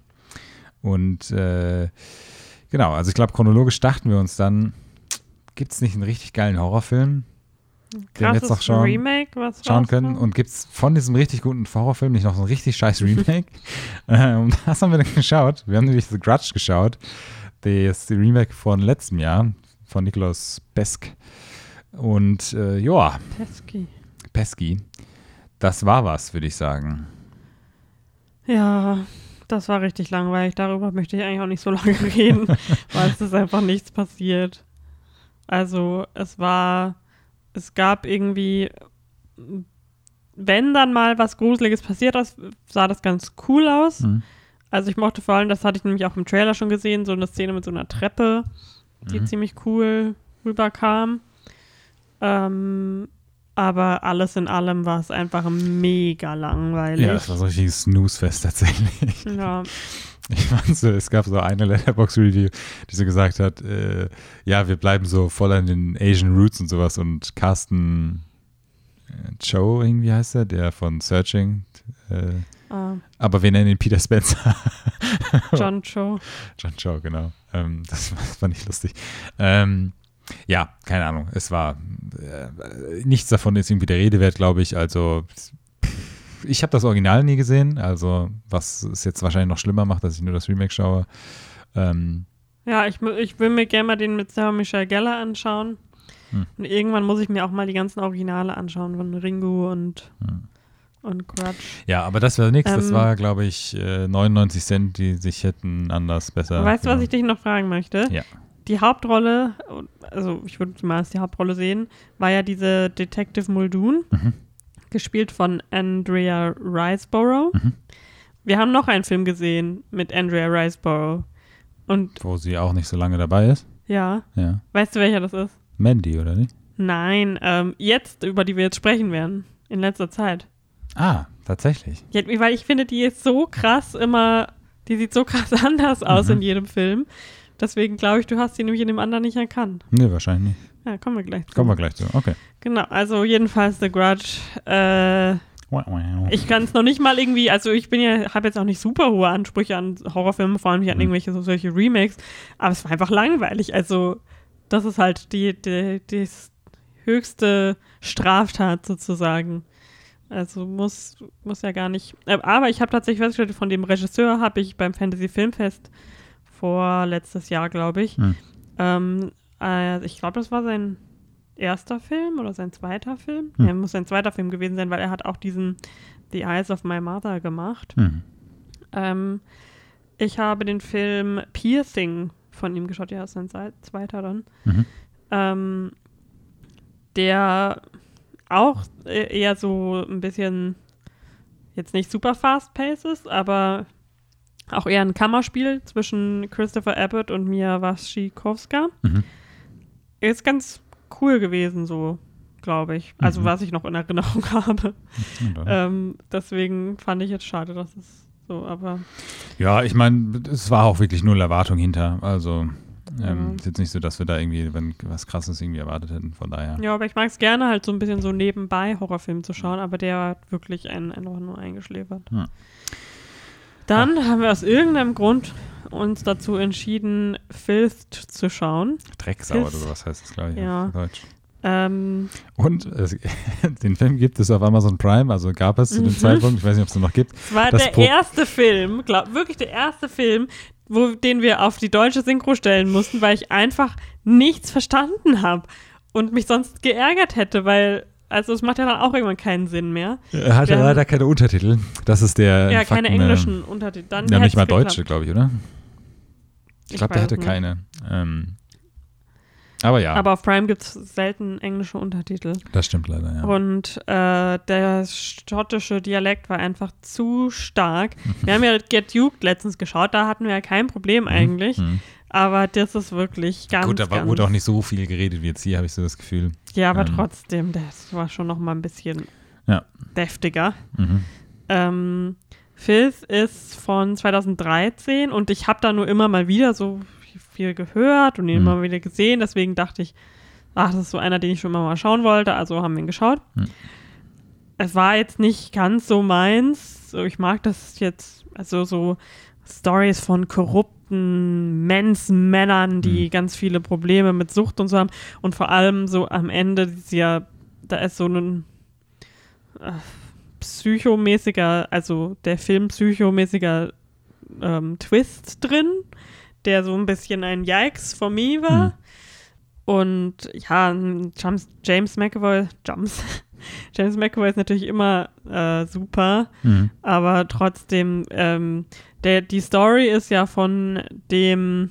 Und äh, genau, also ich glaube, chronologisch dachten wir uns dann, gibt es nicht einen richtig geilen Horrorfilm, den wir jetzt noch schauen? Remake, was schauen können. Und gibt es von diesem richtig guten Horrorfilm nicht noch so ein richtig scheiß Remake? äh, und das haben wir dann geschaut. Wir haben nämlich The Grudge geschaut. Das Remake von letztem Jahr von Nikolaus Besk. Und äh, ja, Pesky. Pesky. Das war was, würde ich sagen. Ja, das war richtig langweilig. Darüber möchte ich eigentlich auch nicht so lange reden, weil es ist einfach nichts passiert. Also, es war, es gab irgendwie, wenn dann mal was Gruseliges passiert ist, sah das ganz cool aus. Mhm. Also, ich mochte vor allem, das hatte ich nämlich auch im Trailer schon gesehen, so eine Szene mit so einer Treppe, die Mhm. ziemlich cool rüberkam. Ähm, aber alles in allem war es einfach mega langweilig. Ja, das war so ein richtiges Snooze-Fest tatsächlich. Ja, Ich fand so, es gab so eine Letterbox-Review, die so gesagt hat, äh, ja, wir bleiben so voll an den Asian Roots und sowas und Carsten äh, Cho, irgendwie heißt er, der von Searching, äh, Ah, Aber wir nennen ihn Peter Spencer. John Cho. John Cho, genau. Ähm, das, war, das war nicht lustig. Ähm, ja, keine Ahnung. Es war äh, nichts davon ist irgendwie der Rede wert, glaube ich. Also pff, ich habe das Original nie gesehen. Also was es jetzt wahrscheinlich noch schlimmer macht, dass ich nur das Remake schaue. Ähm, Ja, ich, ich will mir gerne mal den mit Sarah Michelle Gellar anschauen. Hm. Und irgendwann muss ich mir auch mal die ganzen Originale anschauen von Ringo und, Hm. und Grudge. ja, aber das war nichts. das Ähm, war, glaube ich, äh, 99 Cent, die sich hätten anders besser. weißt du, was ich dich noch fragen möchte? Ja. Die Hauptrolle, also ich würde mal als die Hauptrolle sehen, war ja diese Detective Muldoon, Mhm. gespielt von Andrea Riseborough. Mhm. Wir haben noch einen Film gesehen mit Andrea Riseborough. Und Wo sie auch nicht so lange dabei ist. ja, Ja. weißt du, welcher das ist? Mandy, oder nicht? Nein, ähm, jetzt, über die wir jetzt sprechen werden, in letzter Zeit. Ah, tatsächlich. Ja, weil ich finde, die ist so krass immer, die sieht so krass anders aus Mhm. in jedem Film. Deswegen glaube ich, du hast sie nämlich in dem anderen nicht erkannt. Nee, wahrscheinlich nicht. Ja, kommen wir gleich zu. Kommen wir gleich zu. Okay. Genau, also jedenfalls The Grudge. Äh, ich kann es noch nicht mal irgendwie, also ich bin ja, habe jetzt auch nicht super hohe Ansprüche an Horrorfilme, vor allem nicht an Mhm. irgendwelche so, solche Remakes, aber es war einfach langweilig. Also das ist halt die, die, die höchste Straftat sozusagen. Also muss, muss ja gar nicht. äh, Aber ich habe tatsächlich festgestellt, von dem Regisseur habe ich beim Fantasy Filmfest vor letztes Jahr, glaube ich, Hm. ähm, äh, ich glaube, das war sein erster Film oder sein zweiter Film. Hm. Ja, muss sein zweiter Film gewesen sein, weil er hat auch diesen The Eyes of My Mother gemacht. Hm. Ähm, ich habe den Film Piercing von ihm geschaut, ja, ist sein sei- zweiter dann. Mhm. Ähm, der auch äh, eher so ein bisschen jetzt nicht super fast-paced ist, aber auch eher ein Kammerspiel zwischen Christopher Abbott und Mia Wasikowska. Mhm. Ist ganz cool gewesen, so, glaube ich. Also, Mhm. was ich noch in Erinnerung habe. Ähm, deswegen fand ich jetzt schade, dass es so, aber Ja, ich meine, es war auch wirklich null Erwartung hinter. Also ähm, ist jetzt nicht so, dass wir da irgendwie wenn, was Krasses irgendwie erwartet hätten. Von daher. ja, aber ich mag es gerne halt so ein bisschen so nebenbei Horrorfilm zu schauen, aber der hat wirklich einen einfach nur eingeschläfert. Ja. Dann haben wir aus irgendeinem Grund uns dazu entschieden, Filth zu schauen. Drecksau oder Ist- sowas heißt es, glaube ich, Ja. auf Deutsch. Ähm, Und es, den Film gibt es auf Amazon Prime, also gab es zu dem Mhm. Zeitpunkt, ich weiß nicht, ob es noch gibt. es war Das der Pro- erste Film, glaub, wirklich der erste Film, wo, den wir auf die deutsche Synchro stellen mussten, weil ich einfach nichts verstanden habe und mich sonst geärgert hätte, weil, also es macht ja dann auch irgendwann keinen Sinn mehr. Er Wir haben- leider keine Untertitel. Das ist der. ja, Fakten, keine englischen Untertitel. Dann Äh, ja, nicht mal deutsche, glaube ich, oder? Ich glaube, der hatte nicht. keine. Ähm, aber ja, Aber auf Prime gibt es selten englische Untertitel. das stimmt leider, ja. Und äh, der schottische Dialekt war einfach zu stark. Wir haben ja Get Duked letztens geschaut, da hatten wir ja kein Problem eigentlich. Mhm. Aber das ist wirklich ganz, Gut, ganz wurde auch nicht so viel geredet wie jetzt hier, habe ich so das Gefühl. Ja, aber ähm, trotzdem, das war schon noch mal ein bisschen Ja. deftiger. Mhm. Ähm, Filth ist von 2013 und ich habe da nur immer mal wieder so viel gehört und ihn Mhm. immer wieder gesehen. Deswegen dachte ich, ach, das ist so einer, den ich schon immer mal schauen wollte. Also haben wir ihn geschaut. Mhm. Es war jetzt nicht ganz so meins. So, ich mag das jetzt, also so Stories von korrupten Mens-Männern, die Mhm. ganz viele Probleme mit Sucht und so haben. Und vor allem so am Ende, dieser, da ist so ein äh, psychomäßiger, also der Film psychomäßiger ähm, Twist drin, der so ein bisschen ein Yikes for me war. Mhm. Und ja, James, James McAvoy, James, James McAvoy ist natürlich immer äh, super, Mhm. aber trotzdem, ähm, der, die Story ist ja von dem,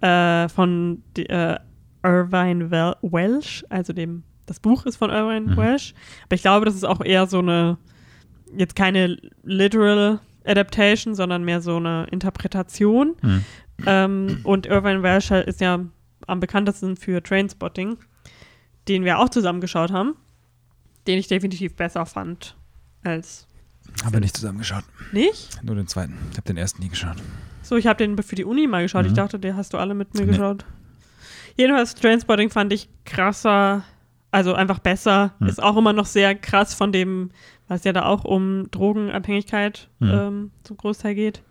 äh, von die, äh, Irvine Wel Welsh, also dem, das Buch ist von Irvine Mhm. Welsh, aber ich glaube, das ist auch eher so eine, jetzt keine literal Adaptation, sondern mehr so eine Interpretation. Mhm. Ähm, und Irvine Welsh ist ja am bekanntesten für Trainspotting, den wir auch zusammen geschaut haben, den ich definitiv besser fand als Haben wir nicht zusammengeschaut. nicht. Nur den zweiten. Ich habe den ersten nie geschaut. So, ich habe den für die Uni mal geschaut. Ich Mhm. dachte, der hast du alle mit mir Nee. geschaut. Jedenfalls, Trainspotting fand ich krasser, also einfach besser. Mhm. Ist auch immer noch sehr krass von dem, was ja da auch um Drogenabhängigkeit Mhm. ähm, zum Großteil geht.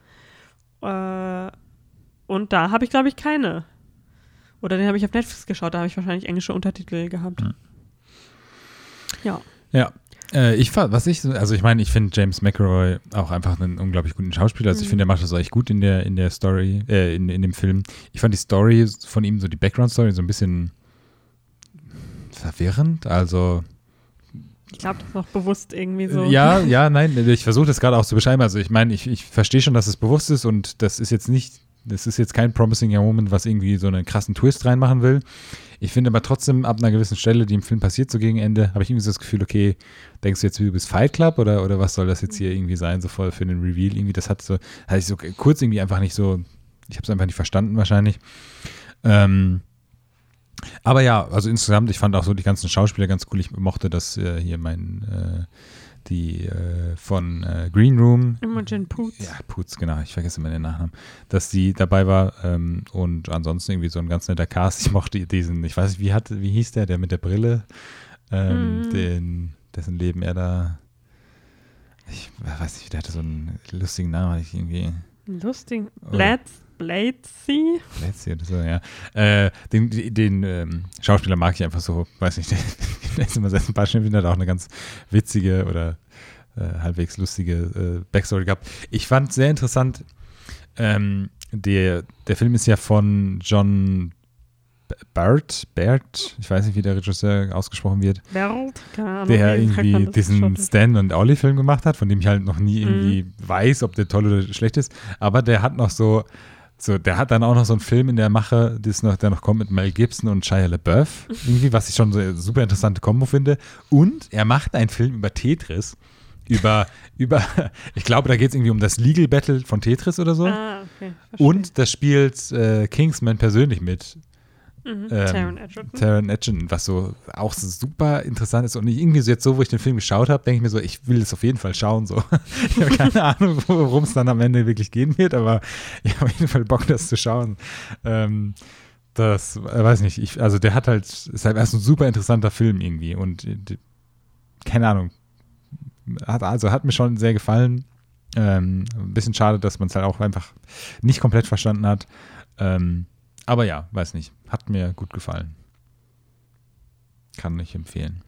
Äh, und da habe ich, glaube ich, keine. Oder den habe ich auf Netflix geschaut, da habe ich wahrscheinlich englische Untertitel gehabt. Ja. Ja. Äh, ich was ich, so- also ich meine, ich finde James McElroy auch einfach einen unglaublich guten Schauspieler. Also ich Mhm. finde, er macht das echt gut in der, in der Story, äh, in, in dem Film. Ich fand die Story von ihm, so die Background-Story, so ein bisschen verwirrend. Also Ich glaube, das ist auch bewusst irgendwie so. Ja, ja, nein, ich versuche das gerade auch zu beschreiben. Also ich meine, ich, ich verstehe schon, dass es bewusst ist und das ist jetzt nicht, das ist jetzt kein Promising Young Woman, was irgendwie so einen krassen Twist reinmachen will. Ich finde aber trotzdem, ab einer gewissen Stelle, die im Film passiert, so gegen Ende, habe ich irgendwie so das Gefühl, okay, denkst du jetzt, du bist Fight Club oder, oder was soll das jetzt hier irgendwie sein, so voll für den Reveal? Irgendwie, das hat so, hatte ich so kurz irgendwie einfach nicht so, ich habe es einfach nicht verstanden wahrscheinlich. Ähm, aber ja, also insgesamt, ich fand auch so die ganzen Schauspieler ganz cool. Ich mochte das äh, hier mein, äh, die äh, von äh, Green Room. Imogen Poots. Ja, Putz, genau, ich vergesse immer den Nachnamen, dass die dabei war ähm, und ansonsten irgendwie so ein ganz netter Cast. Ich mochte diesen, ich weiß nicht, wie, hat, wie hieß der, der mit der Brille, ähm, Mhm. den, dessen Leben er da, ich weiß nicht, der hatte so einen lustigen Namen, ich irgendwie. Lustig. Oder- Blades, Bladesy. Letzte oder so, ja. Äh, den den ähm, Schauspieler mag ich einfach so, weiß nicht, der, ist immer seit ein paar Schnitten, hat auch eine ganz witzige oder äh, halbwegs lustige äh, Backstory gehabt. Ich fand sehr interessant, ähm, der, der Film ist ja von John B- Bart, Bart, ich weiß nicht, wie der Regisseur ausgesprochen wird, Bert. Keine Ahnung. der irgendwie diesen? Stan und Ollie Film gemacht hat, von dem ich halt noch nie Mhm. irgendwie weiß, ob der toll oder schlecht ist. Aber der hat noch so, so, der hat dann auch noch so einen Film in der Mache, das noch, der noch kommt mit Mel Gibson und Shia LaBeouf, irgendwie, was ich schon so eine super interessante Kombo finde. Und er macht einen Film über Tetris. Über, über, ich glaube, da geht es irgendwie um das Legal Battle von Tetris oder so. Ah, okay. und da spielt äh, Kingsman persönlich mit. Mhm. ähm, Taron Egerton, was so auch so super interessant ist. Und irgendwie so jetzt so, wo ich den Film geschaut habe, denke ich mir so, ich will das auf jeden Fall schauen. So. Ich habe keine Ahnung, worum es dann am Ende wirklich gehen wird, aber ich habe auf jeden Fall Bock, das zu schauen. Ähm, das, äh, weiß nicht, ich, also der hat halt, ist halt erst ein super interessanter Film irgendwie und äh, die, keine Ahnung, hat, also hat mir schon sehr gefallen. Ähm, ein bisschen schade, dass man es halt auch einfach nicht komplett verstanden hat. Ähm, aber ja, weiß nicht. Hat mir gut gefallen. Kann ich empfehlen.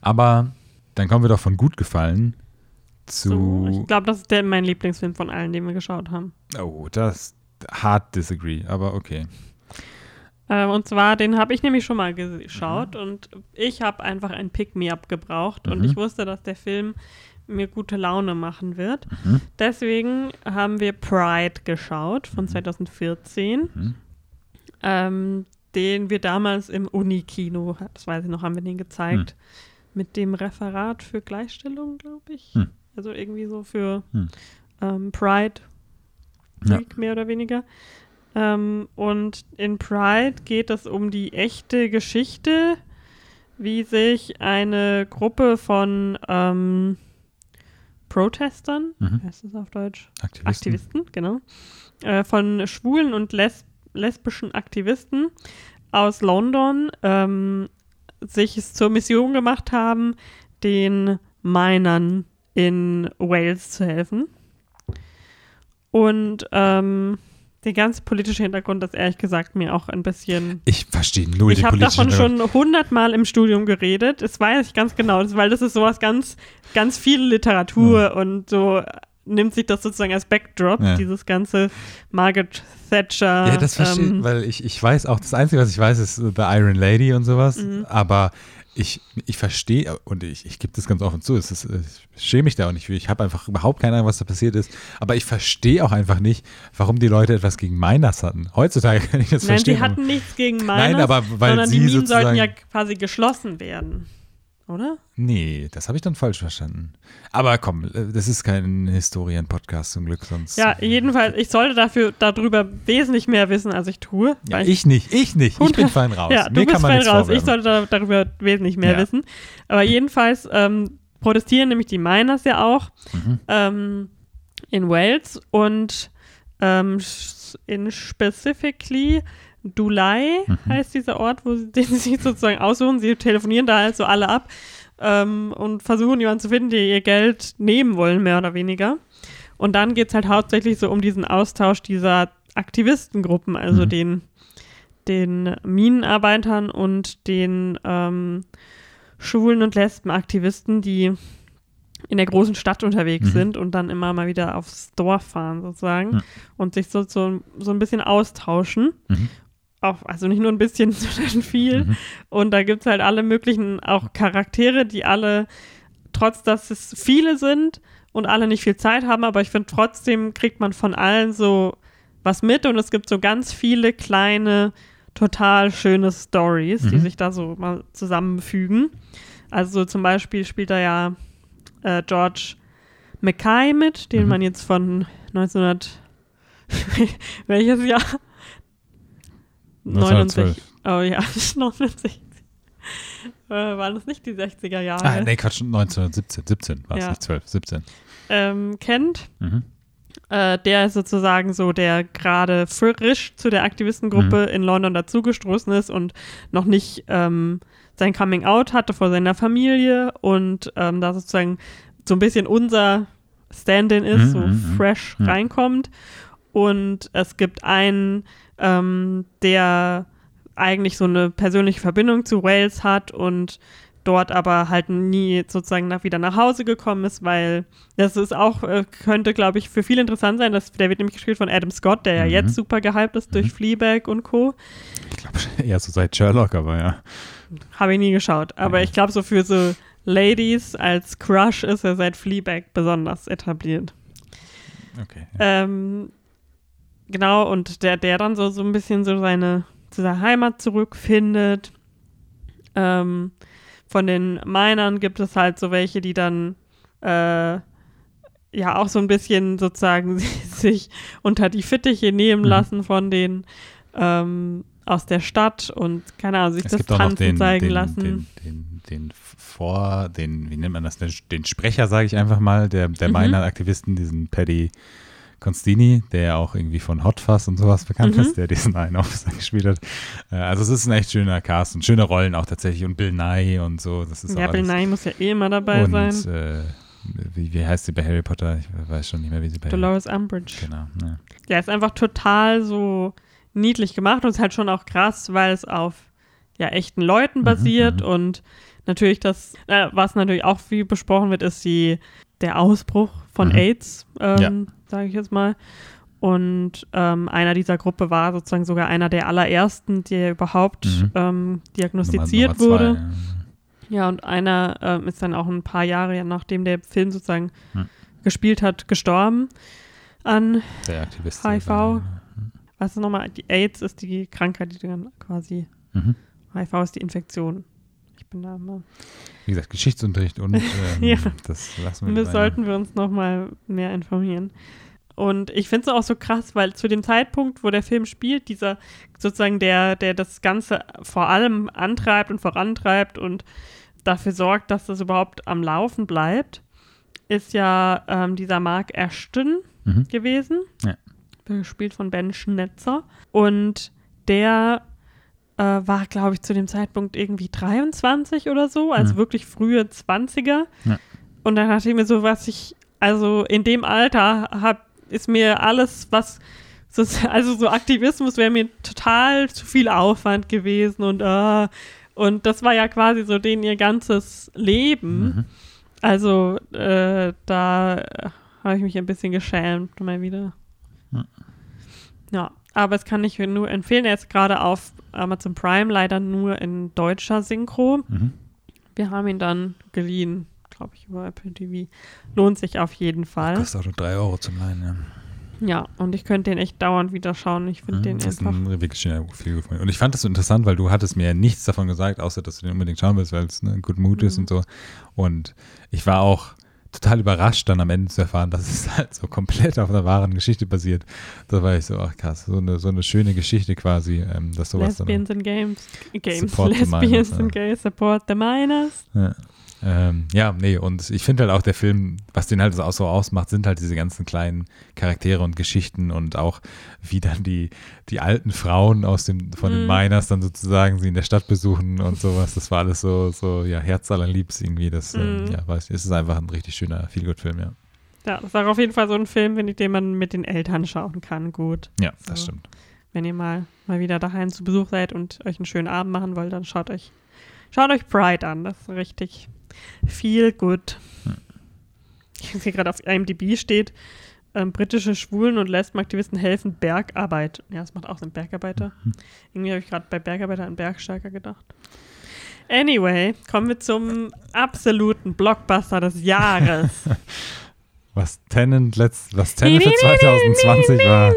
Aber dann kommen wir doch von gut gefallen So, zu. ich glaube, das ist der, mein Lieblingsfilm von allen, den wir geschaut haben. oh, das hard disagree, aber okay. Äh, und zwar, den habe ich nämlich schon mal geschaut Mhm. und ich habe einfach ein Pick-Me-Up gebraucht und Mhm. ich wusste, dass der Film mir gute Laune machen wird. Mhm. Deswegen haben wir Pride geschaut von 2014, Mhm. ähm, den wir damals im Unikino, das weiß ich noch, haben wir den gezeigt, mit dem Referat für Gleichstellung, glaube ich. Hm. Also irgendwie so für Hm. ähm, Pride Ja. Mehr oder weniger. Ähm, und in Pride geht es um die echte Geschichte, wie sich eine Gruppe von ähm, Protestern, Mhm. heißt das auf Deutsch? Aktivisten. Aktivisten, genau, äh, von schwulen und les lesbischen Aktivisten aus London ähm, sich es zur Mission gemacht haben, den Minern in Wales zu helfen. Und ähm, der ganze politische Hintergrund ist ehrlich gesagt mir auch ein bisschen Ich verstehe null ich habe davon schon hundertmal im Studium geredet. Das weiß ich ganz genau, das, weil das ist sowas ganz, ganz viel Literatur und so nimmt sich das sozusagen als Backdrop, Ja. dieses ganze Margaret Thatcher. Ja, das verstehe ähm, weil ich, ich weiß auch, das Einzige, was ich weiß, ist äh, The Iron Lady und sowas. Mhm. Aber ich, ich verstehe, und ich, ich gebe das ganz offen zu, es ist, ich schäme mich da auch nicht für. Ich habe einfach überhaupt keine Ahnung, was da passiert ist. Aber ich verstehe auch einfach nicht, warum die Leute etwas gegen Miners hatten. Heutzutage kann ich das Nein, verstehen. sie hatten nichts gegen Miners, Nein, aber weil sondern sie die Minen sollten ja quasi geschlossen werden. Oder? Nee, das habe ich dann falsch verstanden. Aber komm, äh, das ist kein Historien-Podcast zum Glück, sonst. Ja, jedenfalls, ich sollte dafür darüber wesentlich mehr wissen, als ich tue. Ja, weil ich nicht, ich nicht. Ich bin fein raus. Ja, du Mir bist fein raus. Ich sollte da, darüber wesentlich mehr Ja. wissen. Aber jedenfalls ähm, protestieren nämlich die Miners ja auch Mhm. ähm, in Wales und ähm, in specifically Dulai Mhm. heißt dieser Ort, wo sie, den sie sich sozusagen aussuchen. Sie telefonieren da also alle ab ähm, und versuchen jemanden zu finden, die ihr Geld nehmen wollen, mehr oder weniger. Und dann geht es halt hauptsächlich so um diesen Austausch dieser Aktivistengruppen, also Mhm. den, den Minenarbeitern und den ähm, Schwulen- und Lesbenaktivisten, die in der großen Stadt unterwegs Mhm. sind und dann immer mal wieder aufs Dorf fahren sozusagen Ja. und sich so, so, so ein bisschen austauschen. Mhm. Auch, also nicht nur ein bisschen, sondern viel. Mhm. Und da gibt es halt alle möglichen auch Charaktere, die alle, trotz dass es viele sind und alle nicht viel Zeit haben, aber ich finde trotzdem kriegt man von allen so was mit und es gibt so ganz viele kleine, total schöne Stories, die Mhm. sich da so mal zusammenfügen. Also zum Beispiel spielt da ja äh, George Mackay mit, den Mhm. man jetzt von 1900 welches Jahr? 1912. Oh ja, 69. Äh, waren das nicht die 60er Jahre? Ah, nee, Quatsch, 1917. 17 war es Ja. nicht 12, 17. ähm, kennt. Mhm. Äh, der ist sozusagen so, der gerade frisch zu der Aktivistengruppe Mhm. in London dazugestoßen ist und noch nicht ähm, sein Coming Out hatte vor seiner Familie und ähm, da sozusagen so ein bisschen unser Stand-in ist, Mhm, so mhm, mhm. fresh reinkommt. Und es gibt einen, ähm, der eigentlich so eine persönliche Verbindung zu Wales hat und dort aber halt nie sozusagen nach, wieder nach Hause gekommen ist, weil das ist auch, äh, könnte, glaube ich, für viele interessant sein. Dass, der wird nämlich gespielt von Adam Scott, der ja Mhm. jetzt super gehypt ist durch Mhm. Fleabag und Co. Ich glaube eher so seit Sherlock, aber ja. Habe ich nie geschaut. Aber Ja. ich glaube, so für so Ladies als Crush ist er seit Fleabag besonders etabliert. Okay. Ähm, genau, und der, der dann so, so ein bisschen so seine, zu seiner Heimat zurückfindet. Ähm, von den Minern gibt es halt so welche, die dann äh, ja auch so ein bisschen sozusagen sich unter die Fittiche nehmen Mhm. lassen von den ähm, aus der Stadt und keine Ahnung, sich Es das Tanzen den, zeigen den, lassen. den, den, den Vor, den, wie nennt man das, den, den Sprecher, sage ich einfach mal, der, der Mhm. Miner-Aktivisten, diesen Paddy Constini, der ja auch irgendwie von Hot Fuzz und sowas bekannt Mhm. ist, der diesen einen Officer gespielt hat. Äh, Also es ist ein echt schöner Cast und schöne Rollen auch tatsächlich und Bill Nye und so. Das ist ja, Bill. Nye muss ja eh immer dabei und, sein. Äh, wie, wie heißt sie bei Harry Potter? Ich weiß schon nicht mehr, wie sie bei Dolores Umbridge. Genau. Ja. Ja, ist einfach total so niedlich gemacht und ist halt schon auch krass, weil es auf ja echten Leuten Mhm, basiert mhm. und natürlich das, äh, was natürlich auch viel besprochen wird, ist die, der Ausbruch von Mhm. AIDS, ähm, sage ich jetzt mal. Und ähm, einer dieser Gruppe war sozusagen sogar einer der allerersten, der überhaupt Mhm. ähm, diagnostiziert Nummer- Nummer wurde. zwei, Ja, und einer ähm, ist dann auch ein paar Jahre nachdem der Film sozusagen Hm. gespielt hat, gestorben an. HIV. war- was ist nochmal? Die AIDS ist die Krankheit, die dann quasi, Mhm. HIV ist die Infektion. Ich bin da immer. Wie gesagt, Geschichtsunterricht und ähm, Ja. das lassen wir Das sollten wir uns nochmal mehr informieren. Und ich finde es auch so krass, weil zu dem Zeitpunkt, wo der Film spielt, dieser sozusagen der, der das Ganze vor allem antreibt und vorantreibt und dafür sorgt, dass das überhaupt am Laufen bleibt, ist ja ähm, dieser Mark Ashton Ja. Mhm. gewesen. Ja. Gespielt von Ben Schnetzer. Und der äh, war, glaube ich, zu dem Zeitpunkt irgendwie 23 oder so, also Mhm. wirklich frühe 20er. Ja. Und dann dachte ich mir so, was ich, also in dem Alter hab, ist mir alles, was, so, also so Aktivismus wäre mir total zu viel Aufwand gewesen und, äh, und das war ja quasi so denen ihr ganzes Leben. Mhm. Also äh, da habe ich mich ein bisschen geschämt mal wieder. Ja. Ja, aber es kann ich nur empfehlen. Er ist gerade auf Amazon Prime leider nur in deutscher Synchro. Mhm. Wir haben ihn dann geliehen, glaube ich, über Apple TV. Lohnt sich auf jeden Fall. Kostet auch nur 3 Euro zum Leihen, ja. Ja, und ich könnte den echt dauernd wieder schauen. Ich finde Mhm, den das ist einfach. ein wirklich schöner Film. Und ich fand das so interessant, weil du hattest mir ja nichts davon gesagt, außer dass du den unbedingt schauen willst, weil es ne, Good Mood ist Mhm. und so. Und ich war auch total überrascht, dann am Ende zu erfahren, dass es halt so komplett auf einer wahren Geschichte basiert. Da war ich so, ach krass, so eine, so eine schöne Geschichte quasi, ähm, dass sowas Lesbians and Games. Games. Support the Lesbians and. Gays support the minors. dann. Ja. Ähm, ja, nee, und ich finde halt auch der Film, was den halt auch so ausmacht, sind halt diese ganzen kleinen Charaktere und Geschichten und auch wie dann die, die alten Frauen aus dem, von den Mhm. Miners dann sozusagen sie in der Stadt besuchen und sowas. Das war alles so, so ja, herzallerliebst irgendwie. Das, ähm, Mhm. ja, weiß ich, es ist einfach ein richtig schöner Feelgood-Film, ja. Ja, das ist auch auf jeden Fall so ein Film, wenn ich- den man mit den Eltern schauen kann. Gut. Ja, das So. stimmt. Wenn ihr mal, mal wieder daheim zu Besuch seid und euch einen schönen Abend machen wollt, dann schaut euch, schaut euch Pride an. Das ist richtig viel gut. Hm. Ich sehe gerade auf IMDb steht, ähm, britische Schwulen- und Lesbenaktivisten helfen Bergarbeit. Ja, das macht auch Sinn, Bergarbeiter. Mhm. Irgendwie habe ich gerade bei Bergarbeiter an Bergsteiger gedacht. Anyway, kommen wir zum absoluten Blockbuster des Jahres. Was Tenant letzt, was Tenant für 2020 war,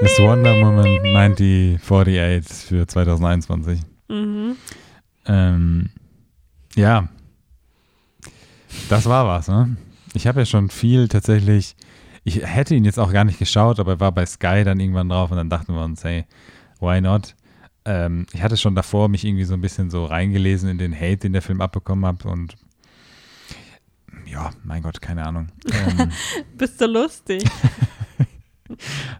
ist Wonder Woman 9048 für 2021. mhm. Ähm, ja, das war was, ne? Ich habe ja schon viel tatsächlich, ich hätte ihn jetzt auch gar nicht geschaut, aber er war bei Sky dann irgendwann drauf und dann dachten wir uns, hey, why not? Ähm, ich hatte schon davor mich irgendwie so ein bisschen so reingelesen in den Hate, den der Film abbekommen hat und ja, mein Gott, keine Ahnung. Ähm, Bist du lustig?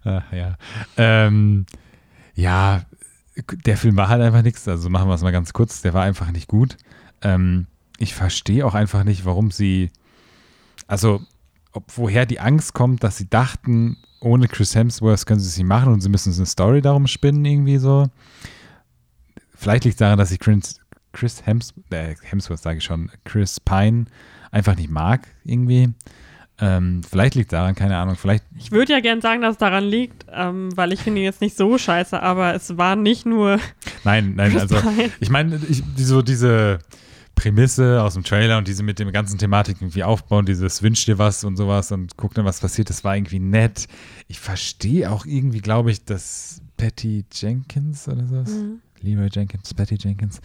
Ach, ja. Ähm, ja, der Film war halt einfach nichts. Also machen wir es mal ganz kurz. Der war einfach nicht gut. Ähm, ich verstehe auch einfach nicht, warum sie, also ob, woher die Angst kommt, dass sie dachten, ohne Chris Hemsworth können sie es nicht machen und sie müssen so eine Story darum spinnen, irgendwie so. Vielleicht liegt es daran, dass ich Chris, Chris Hems, äh, Hemsworth, sage ich schon, Chris Pine einfach nicht mag, irgendwie. Ähm, vielleicht liegt daran, keine Ahnung. Vielleicht Ich würde ja gern sagen, dass es daran liegt, ähm, weil ich finde ihn jetzt nicht so scheiße, aber es war nicht nur Nein, nein, Chris also Pine. ich meine, so diese Prämisse aus dem Trailer und diese mit dem ganzen Thematik irgendwie aufbauen, dieses wünsch dir was und sowas und guck dann, was passiert, das war irgendwie nett. Ich verstehe auch irgendwie, glaube ich, dass Patty Jenkins oder sowas, Mhm. Leroy Jenkins, Patty Jenkins,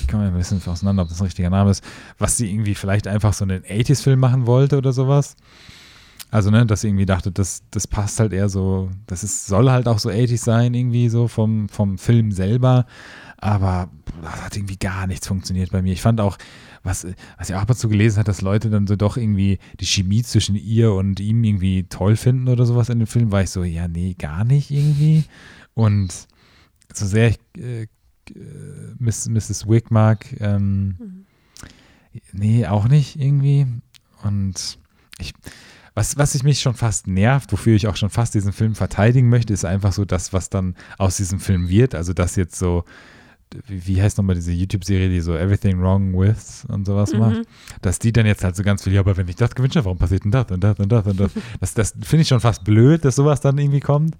ich komme ein bisschen auseinander, ob das ein richtiger Name ist, was sie irgendwie vielleicht einfach so einen 80s-Film machen wollte oder sowas. Also, ne, dass sie irgendwie dachte, das, das passt halt eher so, das ist, soll halt auch so 80s sein, irgendwie so vom, vom Film selber. Aber das hat irgendwie gar nichts funktioniert bei mir. Ich fand auch, was, was ich auch ab und zu gelesen hat, dass Leute dann so doch irgendwie die Chemie zwischen ihr und ihm irgendwie toll finden oder sowas in dem Film, war ich so, ja, nee, gar nicht irgendwie. Und so sehr ich äh, äh, Miss, Mrs. Wick mag, ähm, Mhm. nee, auch nicht irgendwie. Und ich, was, was ich mich schon fast nervt, wofür ich auch schon fast diesen Film verteidigen möchte, ist einfach so das, was dann aus diesem Film wird. Also, dass jetzt so, wie heißt nochmal diese YouTube-Serie, die so Everything Wrong With und sowas macht, Mhm. dass die dann jetzt halt so ganz viel, ja, aber wenn ich das gewünscht habe, warum passiert denn das und das und das und das? Das, das finde ich schon fast blöd, dass sowas dann irgendwie kommt.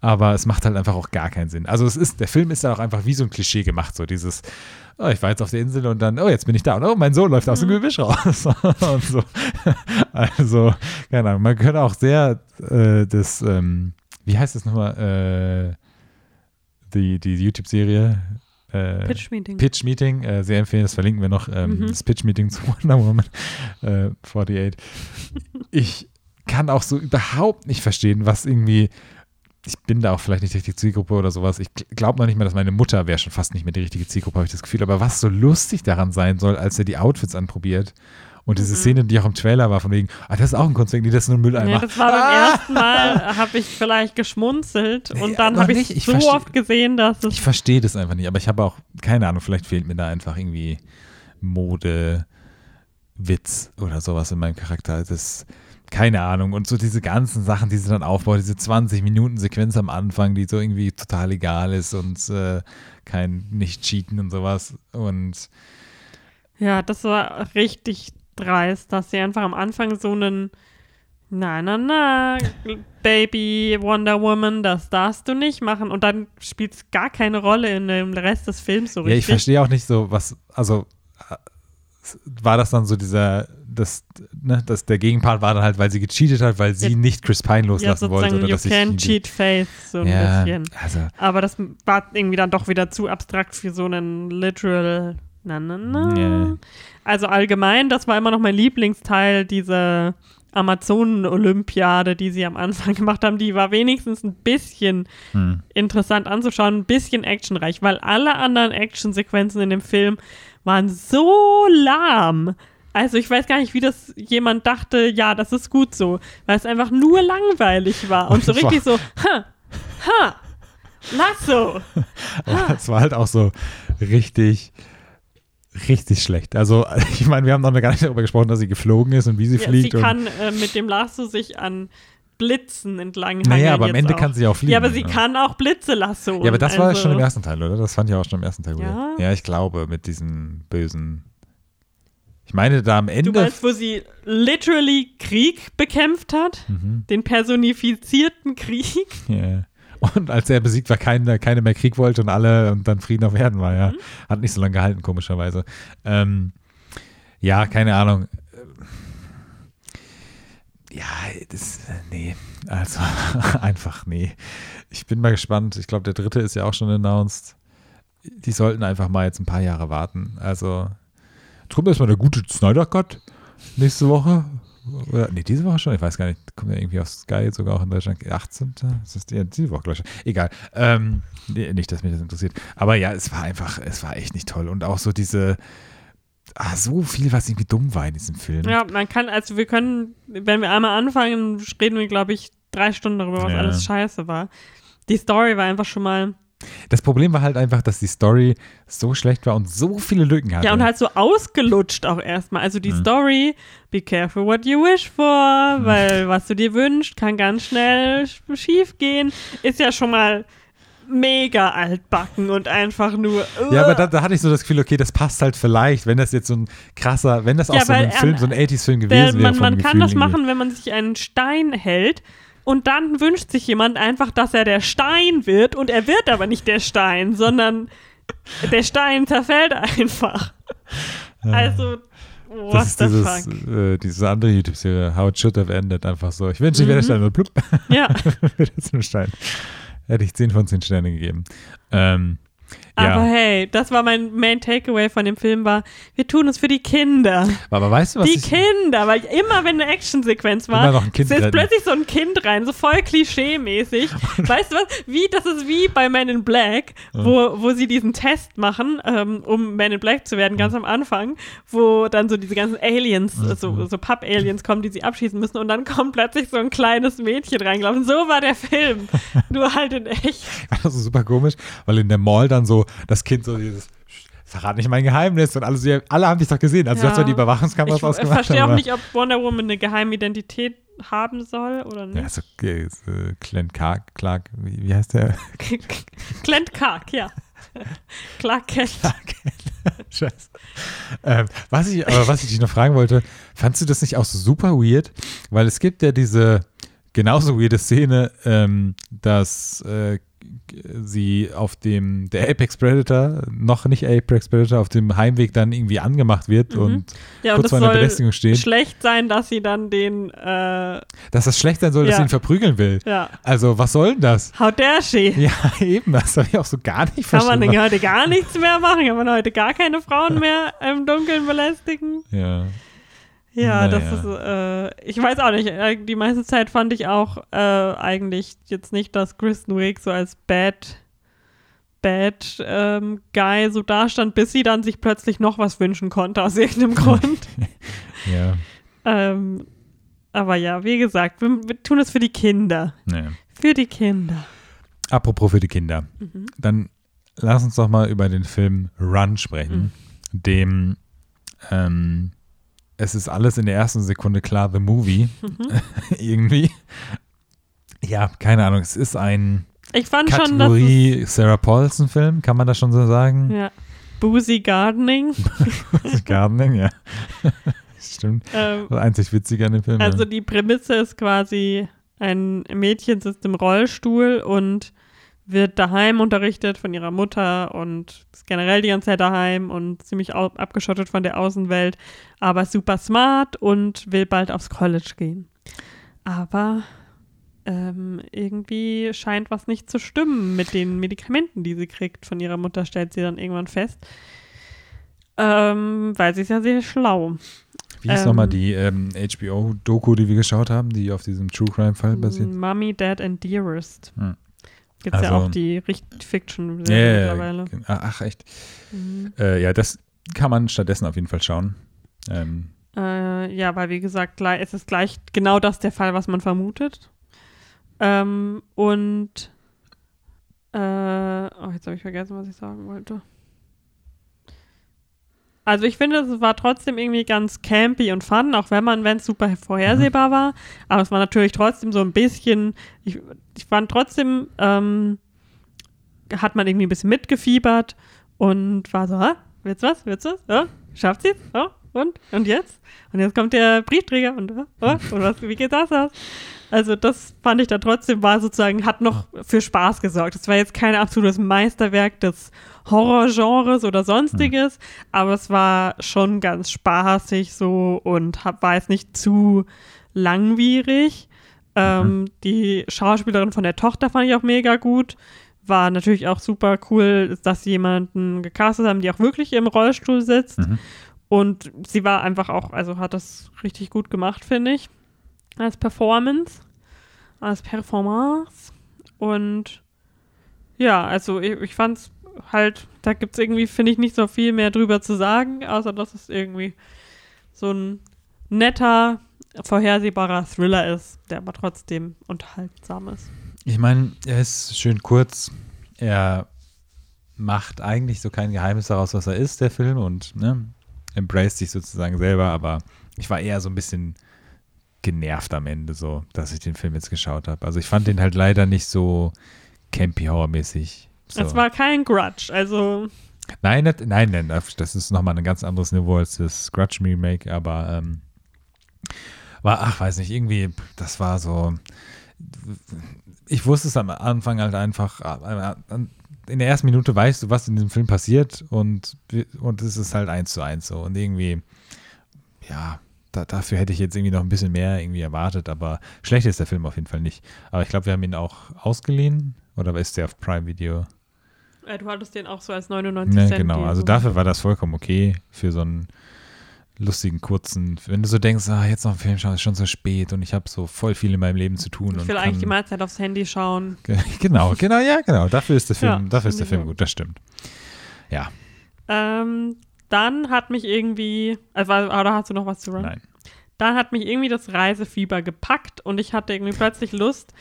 Aber es macht halt einfach auch gar keinen Sinn. Also es ist, der Film ist dann auch einfach wie so ein Klischee gemacht, so dieses, oh, ich war jetzt auf der Insel und dann, oh, jetzt bin ich da und oh, mein Sohn läuft aus dem Mhm. Gebüsch raus. und so. Also, keine Ahnung, man könnte auch sehr äh, das, ähm, wie heißt das nochmal, äh, die, die YouTube-Serie? Äh, Pitch Meeting. Pitch Meeting, äh, sehr empfehlen, das verlinken wir noch, ähm, Mhm. das Pitch Meeting zu Wonder Woman äh, 48. Ich kann auch so überhaupt nicht verstehen, was irgendwie, ich bin da auch vielleicht nicht die richtige Zielgruppe oder sowas. Ich glaube noch nicht mal, dass meine Mutter wäre schon fast nicht mehr die richtige Zielgruppe, habe ich das Gefühl. Aber was so lustig daran sein soll, als er die Outfits anprobiert und diese Mhm. Szene, die auch im Trailer war, von wegen, ah, das ist auch ein Kunstwerk, nee, das ist nur ein Mülleimer. Ja, das war beim Ah! ersten Mal, habe ich vielleicht geschmunzelt Nee, und dann habe ich. Ich so oft gesehen, dass es Ich verstehe das einfach nicht, aber ich habe auch, keine Ahnung, vielleicht fehlt mir da einfach irgendwie Mode, Witz oder sowas in meinem Charakter. Das, keine Ahnung. Und so diese ganzen Sachen, die sie dann aufbaut, diese 20-Minuten-Sequenz am Anfang, die so irgendwie total egal ist und äh, kein Nicht-Cheaten und sowas. Und Ja, das war richtig dreist, dass sie einfach am Anfang so einen Na, na, na, Baby Wonder Woman, das darfst du nicht machen. Und dann spielt es gar keine Rolle in dem Rest des Films so ja, ich richtig. verstehe auch nicht so, was, also äh, war das dann so dieser, das, ne, das, der Gegenpart war dann halt, weil sie gecheatet hat, weil sie Ja. nicht Chris Pine ja, loslassen wollte. sozusagen, Oder you dass can cheat face, so ein ja, bisschen. also Aber das war irgendwie dann doch wieder zu abstrakt für so einen literal na, na, na. Ja. Also allgemein, das war immer noch mein Lieblingsteil, diese Amazonen-Olympiade, die sie am Anfang gemacht haben. Die war wenigstens ein bisschen hm. interessant anzuschauen, ein bisschen actionreich, weil alle anderen Actionsequenzen in dem Film waren so lahm. Also ich weiß gar nicht, wie das jemand dachte, ja, das ist gut so, weil es einfach nur langweilig war und so richtig so, ha, ha, Lasso. Aber es war halt auch so richtig, richtig schlecht. Also, ich meine, wir haben noch gar nicht darüber gesprochen, dass sie geflogen ist und wie sie Ja, fliegt. sie kann äh, mit dem Lasso sich an Blitzen entlang naja, aber am Ende auch. kann sie auch fliegen. Ja, aber sie kann auch Blitze Lasso. Ja, aber das war also, schon im ersten Teil, oder? Das fand ich auch schon im ersten Teil. Ja? gut. Ja, ich glaube, mit diesem bösen. Ich meine, da am Du Ende. meinst, wo sie literally Krieg bekämpft hat? Mhm. Den personifizierten Krieg? Ja. Und als er besiegt war, keine, keine mehr Krieg wollte und alle und dann Frieden auf Erden war, ja. Mhm. Hat nicht so lange gehalten, komischerweise. Ähm, ja, keine Ahnung. Ja, das, nee, also einfach nee. Ich bin mal gespannt. Ich glaube, der dritte ist ja auch schon announced. Die sollten einfach mal jetzt ein paar Jahre warten. Also, ist mal der gute Snyder Cut nächste Woche. Oder, nee, diese Woche schon, ich weiß gar nicht. Kommt ja irgendwie auf Sky sogar auch in Deutschland. 18. Ist das die, diese Woche, glaube ich. Egal. Ähm, nicht, dass mich das interessiert. Aber ja, es war einfach, es war echt nicht toll. Und auch so diese, ah, so viel, was irgendwie dumm war in diesem Film. Ja, man kann, also wir können, wenn wir einmal anfangen, reden wir, glaube ich, drei Stunden darüber, was Ja. alles scheiße war. Die Story war einfach schon mal. Das Problem war halt einfach, dass die Story so schlecht war und so viele Lücken hatte. Ja, und halt so ausgelutscht auch erstmal. Also die Mhm. Story, be careful what you wish for, weil was du dir wünschst, kann ganz schnell sch- schief gehen. Ist ja schon mal mega altbacken und einfach nur. Ja, aber da, da hatte ich so das Gefühl, okay, das passt halt vielleicht, wenn das jetzt so ein krasser, wenn das auch Ja, so ein Film, so ein 80s-Film Der, gewesen wäre. man man kann das irgendwie. machen, wenn man sich einen Stein hält und dann wünscht sich jemand einfach, dass er der Stein wird und er wird aber nicht der Stein, sondern der Stein zerfällt einfach. Also, what Das ist the dieses, fuck? äh, diese andere YouTube-Serie, How It Should Have Ended, einfach so. Ich wünsche, ich wäre der Mhm. Stein und plupp, Ja, wird jetzt ein Stein. Hätte ich 10 von 10 Sterne gegeben. Ähm, aber ja, hey, das war mein Main Takeaway von dem Film war, wir tun es für die Kinder. aber weißt du, was die ich... Kinder, weil immer wenn eine Actionsequenz war, noch ist retten. plötzlich so ein Kind rein, so voll klischee-mäßig. weißt du was? Wie, das ist wie bei Men in Black, wo, wo sie diesen Test machen, ähm, um Men in Black zu werden, ganz am Anfang, wo dann so diese ganzen Aliens, äh, so, so Papp-Aliens kommen, die sie abschießen müssen und dann kommt plötzlich so ein kleines Mädchen reingelaufen. So war der Film. Nur halt in echt. Das ist super komisch, weil in der Mall dann so das Kind so dieses verrat nicht mein Geheimnis und alle, so, alle haben dich doch gesehen. Also du Ja. hast ja die Überwachungskameras Ich ausgemacht. verstehe auch nicht, ob Wonder Woman eine geheime Identität haben soll oder nicht. Ja, so äh, so Clint Clark, Clark wie, wie heißt der? Clint Kark, ja. Clark Kent. Scheiße. Ähm, was ich, aber was ich dich noch fragen wollte, fandst du das nicht auch so super weird? Weil es gibt ja diese genauso weirde Szene, ähm, dass äh, sie auf dem, der Apex Predator, noch nicht Apex Predator, auf dem Heimweg dann irgendwie angemacht wird Mhm. und Ja, und kurz es vor einer Belästigung steht, schlecht sein, dass sie dann den, äh, dass das schlecht sein soll, dass Ja. sie ihn verprügeln will. ja, Also, was soll denn das? how dare she? Ja, eben, das habe ich auch so gar nicht Kann man verstanden. denn heute gar nichts mehr machen? Kann man heute gar keine Frauen mehr im Dunkeln belästigen? Ja. Ja, das Naja. ist, äh, ich weiß auch nicht, äh, die meiste Zeit fand ich auch äh, eigentlich jetzt nicht, dass Kristen Wiig so als Bad, Bad ähm, Guy so dastand, bis sie dann sich plötzlich noch was wünschen konnte aus irgendeinem Grund. Ja. ähm, aber ja, wie gesagt, wir, wir tun es für die Kinder. ja. Für die Kinder. Apropos für die Kinder. Mhm. Dann lass uns doch mal über den Film Run sprechen, dem ähm, es ist alles in der ersten Sekunde klar, The Movie, Mhm. irgendwie. Ja, keine Ahnung, es ist ein Ich fand schon, Kategorie Sarah Paulson-Film, kann man das schon so sagen? ja, Boozy Gardening. Gardening, ja. Stimmt. ähm, Das einzig Witzige an dem Film. Also ja. die Prämisse ist quasi, ein Mädchen sitzt im Rollstuhl und wird daheim unterrichtet von ihrer Mutter und ist generell die ganze Zeit daheim und ziemlich abgeschottet von der Außenwelt, aber super smart und will bald aufs College gehen. Aber ähm, irgendwie scheint was nicht zu stimmen mit den Medikamenten, die sie kriegt von ihrer Mutter, stellt sie dann irgendwann fest. Ähm, weil sie ist ja sehr schlau. Wie hieß ähm, nochmal die ähm, HBO-Doku, die wir geschaut haben, die auf diesem True Crime-Fall basiert? Mommy, Dad and Dearest. Hm. Gibt es ja Also- auch die Ja, ja, ja. mittlerweile. Ah, Ach, echt. Mhm. Äh, ja, das kann man stattdessen auf jeden Fall schauen. Ähm, Äh, ja, weil wie gesagt, es ist gleich genau das der Fall, was man vermutet. Ähm, und äh, oh, jetzt habe ich vergessen, was ich sagen wollte. Also ich finde, es war trotzdem irgendwie ganz campy und fun, auch wenn man, wenn es super vorhersehbar Mhm. war. Aber es war natürlich trotzdem so ein bisschen, ich, ich fand trotzdem, ähm, hat man irgendwie ein bisschen mitgefiebert und war so, ha, wird's was, wird's was, ja, schafft sie's, ja, und, und jetzt? Und jetzt kommt der Briefträger und, ja, und was, wie geht das aus? Also das fand ich da trotzdem war sozusagen, hat noch für Spaß gesorgt. Es war jetzt kein absolutes Meisterwerk des Horrorgenres oder sonstiges, aber es war schon ganz spaßig so und hab, war jetzt nicht zu langwierig. Ähm, Die Schauspielerin von der Tochter fand ich auch mega gut. War natürlich auch super cool, dass sie jemanden gecastet haben, die auch wirklich im Rollstuhl sitzt. Mhm. Und sie war einfach auch, also hat das richtig gut gemacht, finde ich. Als Performance. Als Performance. Und ja, also ich, ich fand's halt, da gibt's irgendwie, finde ich, nicht so viel mehr drüber zu sagen, außer dass es irgendwie so ein netter, vorhersehbarer Thriller ist, der aber trotzdem unterhaltsam ist. Ich meine, er ist schön kurz. Er macht eigentlich so kein Geheimnis daraus, was er ist, der Film, und ne, embraced sich sozusagen selber, aber ich war eher so ein bisschen genervt am Ende, so, dass ich den Film jetzt geschaut habe. Also ich fand den halt leider nicht so campy-horror-mäßig. So. Es war kein Grudge, also Nein, nicht, nein, nein, das ist nochmal ein ganz anderes Niveau als das Scratch Remake, aber ähm, war, ach, weiß nicht, irgendwie, das war so, ich wusste es am Anfang halt einfach, äh, in der ersten Minute weißt du, was in diesem Film passiert und, und es ist halt eins zu eins so und irgendwie, ja, da, dafür hätte ich jetzt irgendwie noch ein bisschen mehr irgendwie erwartet, aber schlecht ist der Film auf jeden Fall nicht. Aber ich glaube, wir haben ihn auch ausgeliehen oder ist der auf Prime Video? Äh, du hattest den auch so als 99 Ne, Cent. genau, also so. dafür war das vollkommen okay für so einen lustigen, kurzen, wenn du so denkst, ah, jetzt noch ein Film schauen, ist schon so spät und ich habe so voll viel in meinem Leben zu tun. Ich will eigentlich die Mahlzeit aufs Handy schauen. Genau, genau, ja, genau. Dafür ist der Film, Ja, dafür ist der Film gut, das stimmt. Ja, Ähm, dann hat mich irgendwie, also, oder hast du noch was zu Run? nein. Dann hat mich irgendwie das Reisefieber gepackt und ich hatte irgendwie plötzlich Lust,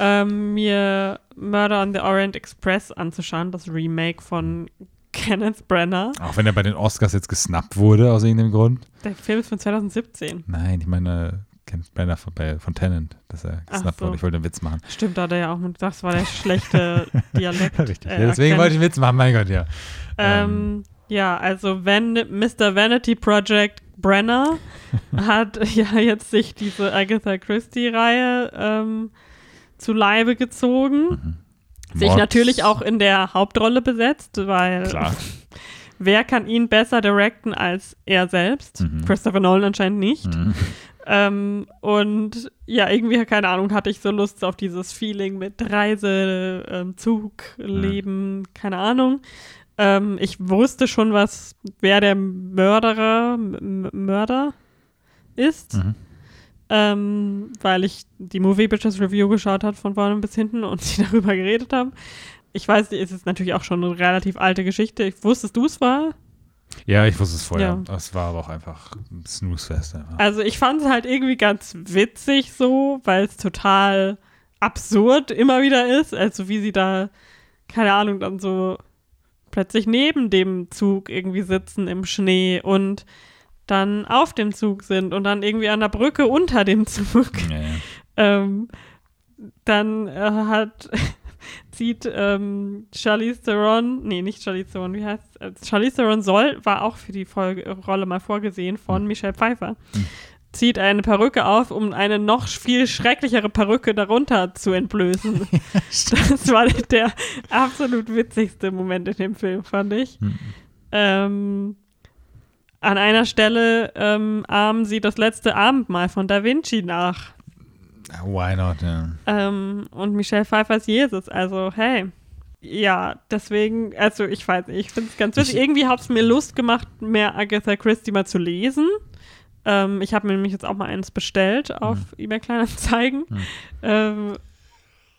ähm, mir Murder on the Orient Express anzuschauen, das Remake von Kenneth Brenner. Auch wenn er bei den Oscars jetzt gesnappt wurde aus irgendeinem Grund. Der Film ist von 2017. Nein, ich meine, Kenneth Branagh von, bei, von Tennant, dass er gesnappt so. wurde. Ich wollte einen Witz machen. Stimmt, da hat er ja auch mit, das war der schlechte Dialekt. Richtig. äh, ja, deswegen Akzent. wollte ich einen Witz machen, mein Gott, ja. Ähm, ja, also wenn Mr. Vanity Project Brenner hat ja jetzt sich diese Agatha Christie-Reihe ähm, zu Leibe gezogen. Sich Mords- natürlich auch in der Hauptrolle besetzt, weil Klar. wer kann ihn besser directen als er selbst? Mhm. Christopher Nolan anscheinend nicht. Mhm. Ähm, und ja, irgendwie, keine Ahnung, hatte ich so Lust auf dieses Feeling mit Reise, ähm, Zug, Leben, keine Ahnung. Ähm, ich wusste schon, was, wer der Mörderer, M Mörder ist, Mhm. ähm, weil ich die Movie Bitches Review geschaut habe von vorne bis hinten und sie darüber geredet haben. Ich weiß, es ist natürlich auch schon eine relativ alte Geschichte. Ich wusstest du es war? Ja, ich wusste es vorher. Ja. Es war aber auch einfach ein Snooze-Fest. einfach. Also ich fand es halt irgendwie ganz witzig so, weil es total absurd immer wieder ist. Also wie sie da, keine Ahnung, dann so plötzlich neben dem Zug irgendwie sitzen im Schnee und dann auf dem Zug sind und dann irgendwie an der Brücke unter dem Zug. Ja, ja. Ähm, dann äh, hat zieht ähm, Charlize Theron, nee, nicht Charlize Theron, wie heißt es? Charlize Theron soll, war auch für die Folge, Rolle mal vorgesehen von Hm. Michelle Pfeiffer. Zieht eine Perücke auf, um eine noch viel schrecklichere Perücke darunter zu entblößen. das war der absolut witzigste Moment in dem Film, fand ich. Hm. Ähm, an einer Stelle ähm, ahmen sie das letzte Abendmahl von Da Vinci nach. Why not, ja. Ähm, und Michelle Pfeiffer ist Jesus. Also, hey. Ja, deswegen, also ich weiß nicht, ich finde es ganz witzig. Irgendwie hat es mir Lust gemacht, mehr Agatha Christie mal zu lesen. Ähm, ich habe mir nämlich jetzt auch mal eins bestellt auf eBay Kleinanzeigen. Mhm. Ähm,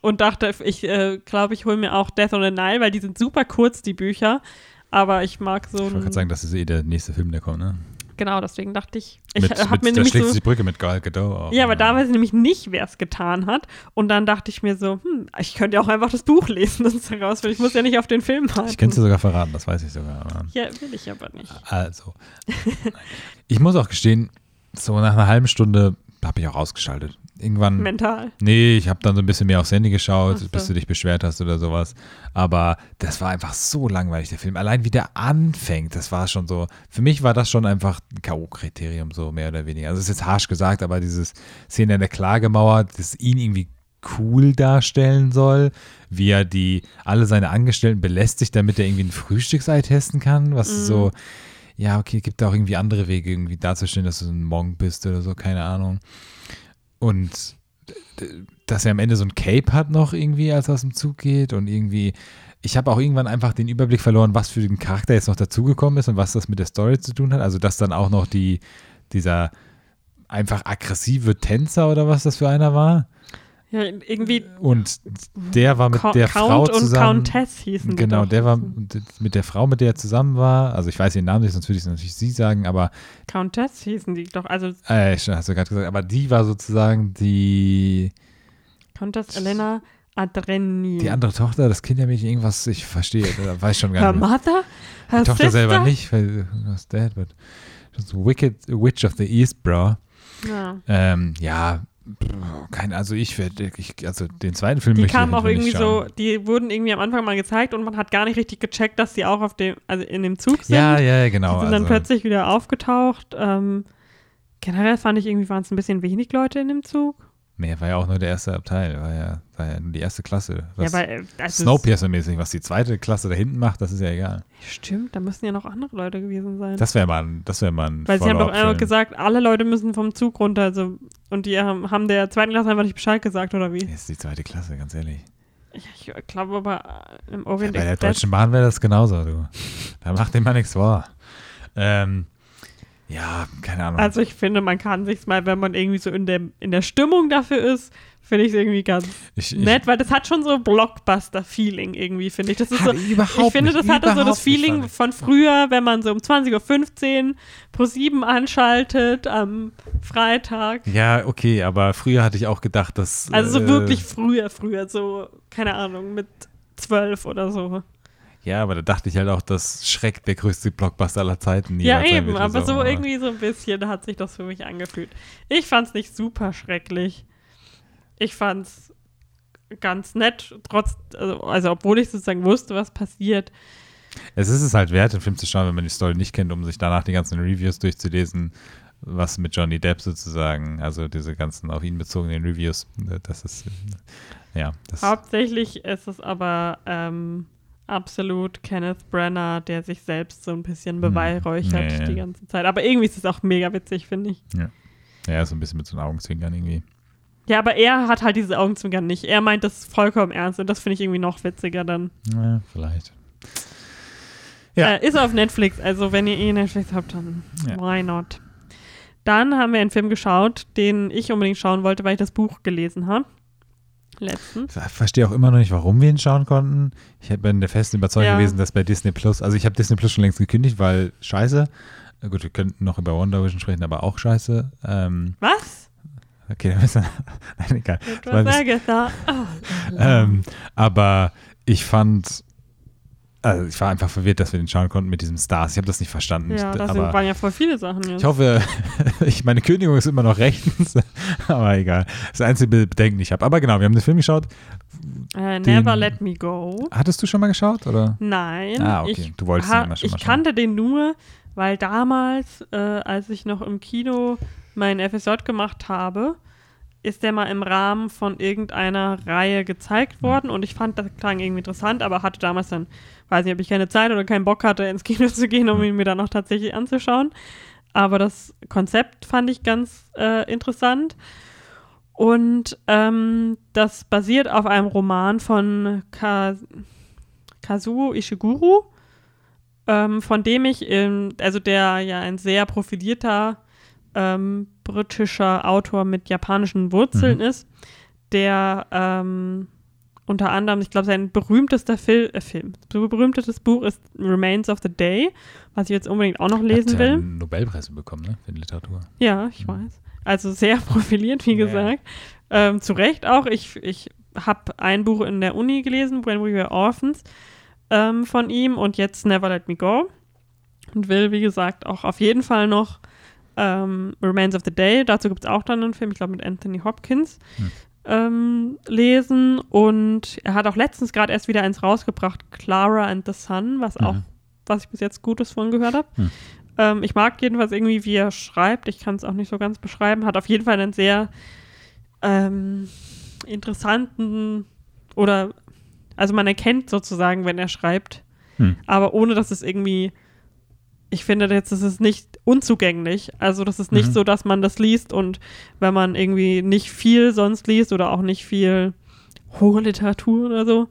und dachte, ich äh, glaube, ich hole mir auch Death on the Nile, weil die sind super kurz, die Bücher. Aber ich mag so Ich wollte gerade sagen, das ist eh der nächste Film, der kommt, ne? Genau, deswegen dachte ich, ich habe mir da nämlich schlägt so, die Brücke mit Gal Gadot auf. ja, aber da weiß ich nämlich nicht, wer es getan hat. Und dann dachte ich mir so, hm, ich könnte ja auch einfach das Buch lesen, das es herausfindet. Ich muss ja nicht auf den Film warten. Ich könnte es sogar verraten, das weiß ich sogar. Ja, will ich aber nicht. also. ich muss auch gestehen, so nach einer halben Stunde habe ich auch ausgeschaltet. Irgendwann. Mental. Nee, ich habe dann so ein bisschen mehr aufs Handy geschaut, so. bis du dich beschwert hast oder sowas. Aber das war einfach so langweilig, der Film. Allein wie der anfängt, das war schon so. Für mich war das schon einfach ein K.O.-Kriterium, so mehr oder weniger. Also, es ist jetzt harsch gesagt, aber dieses Szene in der Klagemauer, das ihn irgendwie cool darstellen soll, wie er die, alle seine Angestellten belästigt, damit er irgendwie ein Frühstücksei testen kann, was Mhm. so, ja, okay, gibt da auch irgendwie andere Wege, irgendwie darzustellen, dass du ein Monk bist oder so, keine Ahnung. Und dass er am Ende so ein Cape hat noch irgendwie, als er aus dem Zug geht und irgendwie, ich habe auch irgendwann einfach den Überblick verloren, was für ein Charakter jetzt noch dazugekommen ist und was das mit der Story zu tun hat. Also, dass dann auch noch die, dieser einfach aggressive Tänzer oder was das für einer war. Ja, irgendwie Und der war mit Count der Frau und zusammen. Countess hießen die Genau, der war mit der Frau, mit der er zusammen war. Also ich weiß ihren Namen nicht, sonst würde ich es natürlich sie sagen, aber Countess hießen die doch. Also äh, hast du gerade gesagt, aber die war sozusagen die, Countess Elena Adreni. die andere Tochter, das Kindermädchen, irgendwas, ich verstehe, weiß schon Her gar nicht. mehr. mother? Her Die Tochter sister? selber nicht, weil was Dad wird. Das Wicked Witch of the East, bro. Ja. Ähm, ja, kein, also ich werde, also den zweiten Film Die möchte kamen ich auch irgendwie so, die wurden irgendwie am Anfang mal gezeigt und man hat gar nicht richtig gecheckt, dass sie auch auf dem, also in dem Zug sind. Ja, ja, ja, genau. die sind dann also, plötzlich wieder aufgetaucht. Ähm, generell fand ich irgendwie, waren es ein bisschen wenig Leute in dem Zug. Nee, war ja auch nur der erste Abteil, war ja, war ja nur die erste Klasse. Was, ja, weil, äh, also Snowpiercer-mäßig, was die zweite Klasse da hinten macht, das ist ja egal. Stimmt, da müssen ja noch andere Leute gewesen sein. Das wäre mal, ein- das wäre mal ein Weil sie haben doch einfach gesagt, alle Leute müssen vom Zug runter. Also, und die haben, haben der zweiten Klasse einfach nicht Bescheid gesagt, oder wie? Das ist die zweite Klasse, ganz ehrlich. Ich, ich glaube aber äh, im Ja, Orient bei der. Deutschen Bahn wäre das genauso, du. Da macht dem mal nichts vor. Ähm, ja, keine Ahnung. Also ich finde, man kann sich's mal, wenn man irgendwie so in der, in der Stimmung dafür ist, finde ich es irgendwie ganz ich, ich, nett, weil das hat schon so Blockbuster-Feeling irgendwie, finde ich. Das ist so, überhaupt ich finde, nicht, das hatte so das nicht, Feeling von früher, wenn man so um 20.15 Uhr pro 7 anschaltet am Freitag. Ja, okay, aber früher hatte ich auch gedacht, dass. Also so äh, wirklich früher, früher, so, keine Ahnung, mit 12 oder so. Ja, aber da dachte ich halt auch, dass Schreck der größte Blockbuster aller Zeiten Ja, eben, wird, aber so, so irgendwie so ein bisschen hat sich das für mich angefühlt. Ich fand's nicht super schrecklich. Ich fand's ganz nett, trotz, also, also obwohl ich sozusagen wusste, was passiert. Es ist es halt wert, den Film zu schauen, wenn man die Story nicht kennt, um sich danach die ganzen Reviews durchzulesen, was mit Johnny Depp sozusagen, also diese ganzen auf ihn bezogenen Reviews, das ist, ja, das Hauptsächlich ist es aber ähm, absolut Kenneth Brenner, der sich selbst so ein bisschen beweihräuchert Hm. nee. die ganze Zeit. Aber irgendwie ist es auch mega witzig, finde ich. ja, so ein bisschen mit so einem Augenzwinkern irgendwie. Ja, aber er hat halt diese Augenzwinkern nicht. Er meint das vollkommen ernst und das finde ich irgendwie noch witziger dann. Ja, vielleicht. Ja. Äh, ist auf Netflix, also wenn ihr eh Netflix habt, dann Ja. why not? Dann haben wir einen Film geschaut, den ich unbedingt schauen wollte, weil ich das Buch gelesen habe. Letztens. Ich verstehe auch immer noch nicht, warum wir ihn schauen konnten. Ich bin der festen Überzeugung Ja. gewesen, dass bei Disney Plus, also ich habe Disney Plus schon längst gekündigt, weil scheiße. Gut, wir könnten noch über Wonder Vision sprechen, aber auch scheiße. Ähm, Was? okay, dann müssen wir, nein, egal. Agatha. Oh. Ähm, aber ich fand, also ich war einfach verwirrt, dass wir den schauen konnten mit diesem Stars. Ich habe das nicht verstanden. ja, ich, das aber waren ja voll viele Sachen jetzt. ich hoffe, ich, meine Kündigung ist immer noch rechtens, aber egal. Das einzige Bedenken, ich habe. Aber genau, wir haben den Film geschaut. den- Never Let Me Go. Hattest du schon mal geschaut, oder? Nein. Ah, okay. Ich, Du wolltest ha- ihn immer schon ich mal schauen. kannte den nur, weil damals, äh, als ich noch im Kino mein FSJ gemacht habe, ist der mal im Rahmen von irgendeiner Reihe gezeigt worden und ich fand, das klang irgendwie interessant, aber hatte damals dann, weiß nicht, ob ich keine Zeit oder keinen Bock hatte, ins Kino zu gehen, um ihn mir dann noch tatsächlich anzuschauen. Aber das Konzept fand ich ganz äh, interessant. Und ähm, das basiert auf einem Roman von Ka Kazuo Ishiguro, ähm, von dem ich, ähm, also der ja ein sehr profilierter ähm, britischer Autor mit japanischen Wurzeln Mhm. ist, der ähm, unter anderem, ich glaube, sein berühmtester Fil äh, Film, berühmtestes Buch ist Remains of the Day, was ich jetzt unbedingt auch noch lesen Hat will. einen Nobelpreis bekommen, ne? Für die Literatur. Ja, ich Mhm. weiß. Also sehr profiliert, wie Ja. gesagt. Ähm, zu Recht auch. Ich, ich habe ein Buch in der Uni gelesen, When We Were Orphans, ähm, von ihm und jetzt Never Let Me Go. Und will, wie gesagt, auch auf jeden Fall noch ähm, Remains of the Day, dazu gibt es auch dann einen Film, ich glaube mit Anthony Hopkins, Hm. ähm, lesen. Und er hat auch letztens gerade erst wieder eins rausgebracht, Clara and the Sun, was auch, Mhm. was ich bis jetzt Gutes von gehört habe. Hm. Ähm, ich mag jedenfalls irgendwie, wie er schreibt. Ich kann es auch nicht so ganz beschreiben. Hat auf jeden Fall einen sehr ähm, interessanten oder also man erkennt sozusagen, wenn er schreibt, Hm. aber ohne dass es irgendwie ich finde jetzt, es ist nicht unzugänglich. Also das ist nicht Mhm. so, dass man das liest und wenn man irgendwie nicht viel sonst liest oder auch nicht viel hohe Literatur oder so,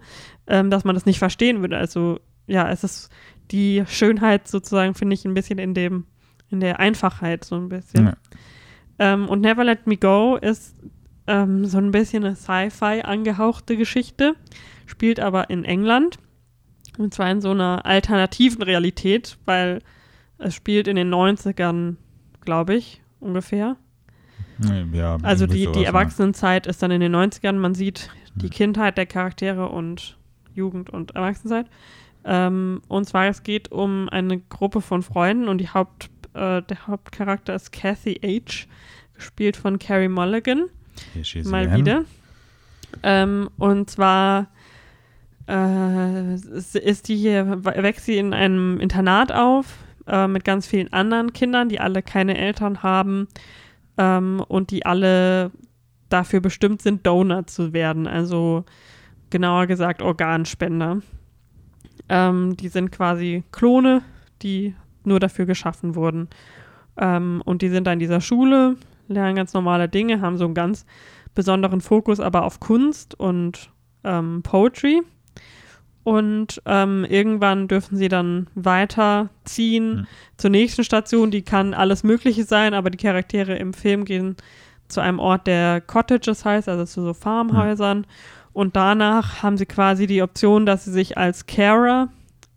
ähm, dass man das nicht verstehen würde. Also ja, es ist die Schönheit sozusagen, finde ich, ein bisschen in dem, in der Einfachheit so ein bisschen. Ja. Ähm, und Never Let Me Go ist ähm, so ein bisschen eine Sci-Fi angehauchte Geschichte, spielt aber in England. Und zwar in so einer alternativen Realität, weil es spielt in den 90ern, glaube ich, ungefähr. Ja, Also die, die ne? Erwachsenenzeit ist dann in den 90ern. Man sieht die Hm. Kindheit der Charaktere und Jugend und Erwachsenenzeit. Ähm, und zwar, es geht um eine Gruppe von Freunden und die Haupt, äh, der Hauptcharakter ist Kathy H., gespielt von Carrie Mulligan mal again. wieder. Ähm, und zwar äh, ist die hier, wächst sie in einem Internat auf äh, mit ganz vielen anderen Kindern, die alle keine Eltern haben ähm, und die alle dafür bestimmt sind, Donor zu werden, also genauer gesagt Organspender. Ähm, die sind quasi Klone, die nur dafür geschaffen wurden. Ähm, und die sind da in dieser Schule, lernen ganz normale Dinge, haben so einen ganz besonderen Fokus aber auf Kunst und ähm, Poetry. Und ähm, irgendwann dürfen sie dann weiterziehen Mhm. zur nächsten Station. Die kann alles Mögliche sein, aber die Charaktere im Film gehen zu einem Ort, der Cottages heißt, also zu so Farmhäusern. Und danach haben sie quasi die Option, dass sie sich als Carer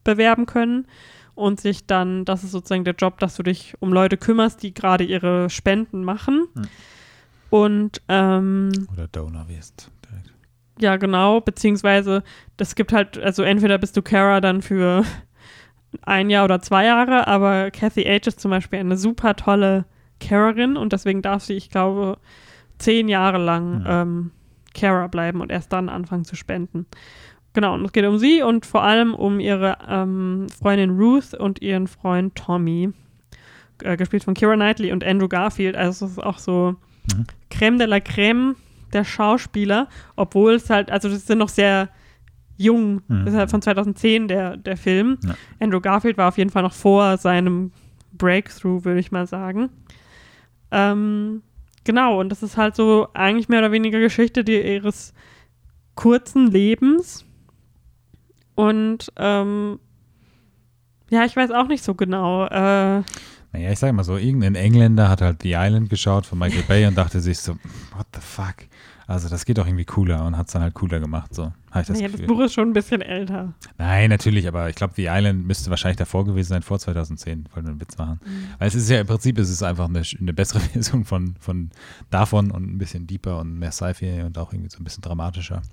bewerben können und sich dann, das ist sozusagen der Job, dass du dich um Leute kümmerst, die gerade ihre Spenden machen. Hm. Und ähm, Oder Donor wirst. Ja, genau, beziehungsweise das gibt halt, also entweder bist du Kara dann für ein Jahr oder zwei Jahre, aber Kathy H. ist zum Beispiel eine super tolle Carerin und deswegen darf sie, ich glaube, zehn Jahre lang Mhm. ähm, Kara bleiben und erst dann anfangen zu spenden. Genau, und es geht um sie und vor allem um ihre ähm, Freundin Ruth und ihren Freund Tommy, äh, gespielt von Kira Knightley und Andrew Garfield. Also es ist auch so Mhm. Creme de la Creme der Schauspieler, obwohl es halt, also das sind noch sehr jung, Mhm. das ist halt von 2010 der, der Film. Ja. Andrew Garfield war auf jeden Fall noch vor seinem Breakthrough, würde ich mal sagen. Ähm, genau, und das ist halt so eigentlich mehr oder weniger Geschichte die, ihres kurzen Lebens. Und ähm, ja, ich weiß auch nicht so genau. Äh, Naja, ich sag mal so, irgendein Engländer hat halt The Island geschaut von Michael Bay und dachte sich so, what the fuck? Also das geht doch irgendwie cooler und hat es dann halt cooler gemacht, so. Habe ich das das Gefühl. Buch ist schon ein bisschen älter. Nein, natürlich, aber ich glaube, The Island müsste wahrscheinlich davor gewesen sein, vor 2010, wollte nur einen Witz machen. Mhm. Weil es ist ja im Prinzip, es ist einfach eine, eine bessere Version von, von davon und ein bisschen deeper und mehr Sci-Fi und auch irgendwie so ein bisschen dramatischer.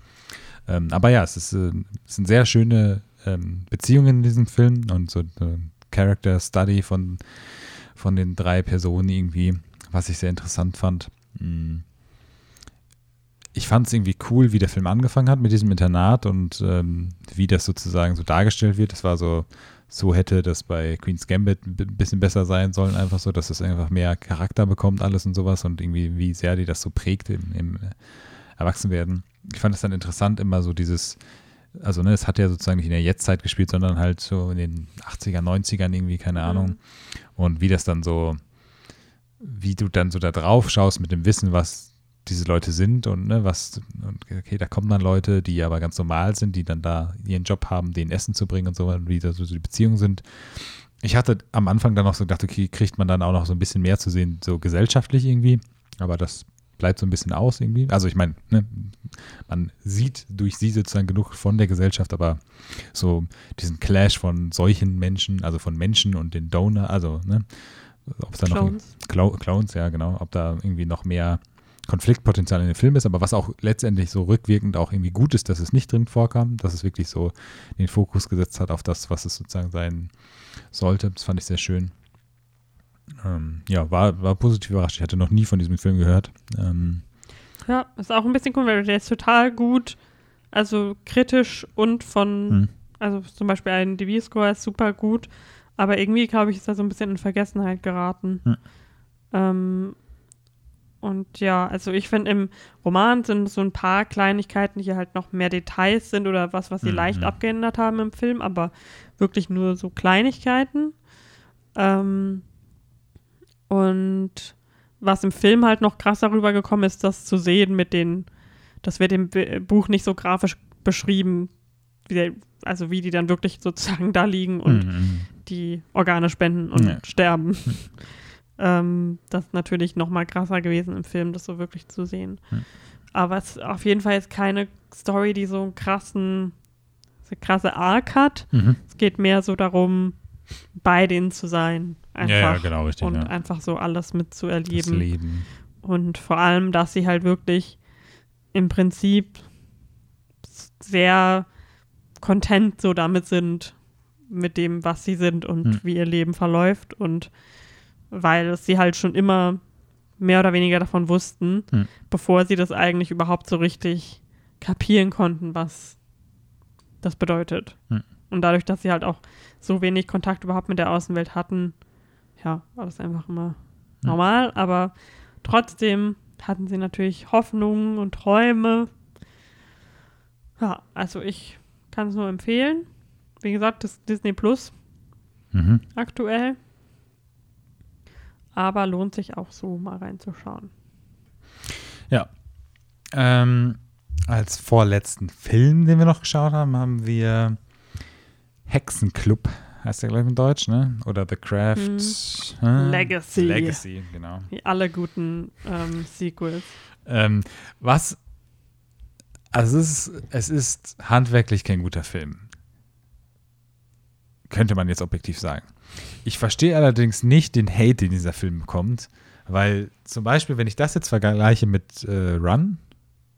Ähm, aber ja, es ist, äh, es sind sehr schöne ähm, Beziehungen in diesem Film und so äh, Character Study von, von den drei Personen irgendwie, was ich sehr interessant fand. Mm. Ich fand es irgendwie cool, wie der Film angefangen hat mit diesem Internat und ähm, wie das sozusagen so dargestellt wird. Das war so, so hätte das bei Queen's Gambit ein bi- bisschen besser sein sollen, einfach so, dass es einfach mehr Charakter bekommt, alles und sowas und irgendwie, wie sehr die das so prägt im, im äh, Erwachsenwerden. Ich fand es dann interessant, immer so dieses, also ne, es hat ja sozusagen nicht in der Jetztzeit gespielt, sondern halt so in den 80er, 90ern irgendwie, keine Ahnung. Mhm. Und wie das dann so, wie du dann so da drauf schaust mit dem Wissen, was diese Leute sind und ne, was, und okay, da kommen dann Leute, die aber ganz normal sind, die dann da ihren Job haben, denen Essen zu bringen und so, und wie da so die Beziehungen sind. Ich hatte am Anfang dann noch so gedacht, okay, kriegt man dann auch noch so ein bisschen mehr zu sehen, so gesellschaftlich irgendwie, aber das bleibt so ein bisschen aus irgendwie. Also ich meine, ne, man sieht durch sie sozusagen genug von der Gesellschaft, aber so diesen Clash von solchen Menschen, also von Menschen und den Donor, also ne, ob es da noch Clowns. Clowns, ja genau, ob da irgendwie noch mehr Konfliktpotenzial in dem Film ist, aber was auch letztendlich so rückwirkend auch irgendwie gut ist, dass es nicht drin vorkam, dass es wirklich so den Fokus gesetzt hat auf das, was es sozusagen sein sollte. Das fand ich sehr schön. Ähm, ja, war, war positiv überrascht. Ich hatte noch nie von diesem Film gehört. Ähm, ja, ist auch ein bisschen cool, weil der ist total gut, also kritisch und von, hm. also zum Beispiel ein DV-Score ist super gut, aber irgendwie, glaube ich, ist er so ein bisschen in Vergessenheit geraten. Hm. Ähm, und ja, also ich finde, im Roman sind so ein paar Kleinigkeiten, die halt noch mehr Details sind oder was, was sie mhm. leicht abgeändert haben im Film, aber wirklich nur so Kleinigkeiten. Ähm, und was im Film halt noch krasser rübergekommen ist, das zu sehen mit den, das wird im Buch nicht so grafisch beschrieben, wie also wie die dann wirklich sozusagen da liegen und mhm. die Organe spenden und ja. sterben. ähm, das ist natürlich noch mal krasser gewesen im Film, das so wirklich zu sehen. Mhm. Aber es ist auf jeden Fall jetzt keine Story, die so einen krassen, so eine krasse Arc hat. Mhm. Es geht mehr so darum, bei denen zu sein. Einfach. Ja, ja genau, richtig. Und ja. einfach so alles mitzuerleben. Das Leben. Und vor allem, dass sie halt wirklich im Prinzip sehr content so damit sind, mit dem, was sie sind und hm. wie ihr Leben verläuft. Und weil sie halt schon immer mehr oder weniger davon wussten, hm. bevor sie das eigentlich überhaupt so richtig kapieren konnten, was das bedeutet. Hm. Und dadurch, dass sie halt auch so wenig Kontakt überhaupt mit der Außenwelt hatten, ja, war das einfach immer ja. normal. Aber trotzdem hatten sie natürlich Hoffnungen und Träume. Ja, also ich kann es nur empfehlen. Wie gesagt, das Disney Plus mhm. aktuell. Aber lohnt sich auch so mal reinzuschauen. Ja. Ähm, als vorletzten Film, den wir noch geschaut haben, haben wir Hexenclub, heißt der, glaube ich, in Deutsch, ne? Oder The Craft. Hm. Legacy. Legacy, genau. Wie alle guten ähm, Sequels. Ähm, was. Also, es ist, es ist handwerklich kein guter Film. Könnte man jetzt objektiv sagen. Ich verstehe allerdings nicht den Hate, den dieser Film bekommt, weil zum Beispiel, wenn ich das jetzt vergleiche mit äh, Run,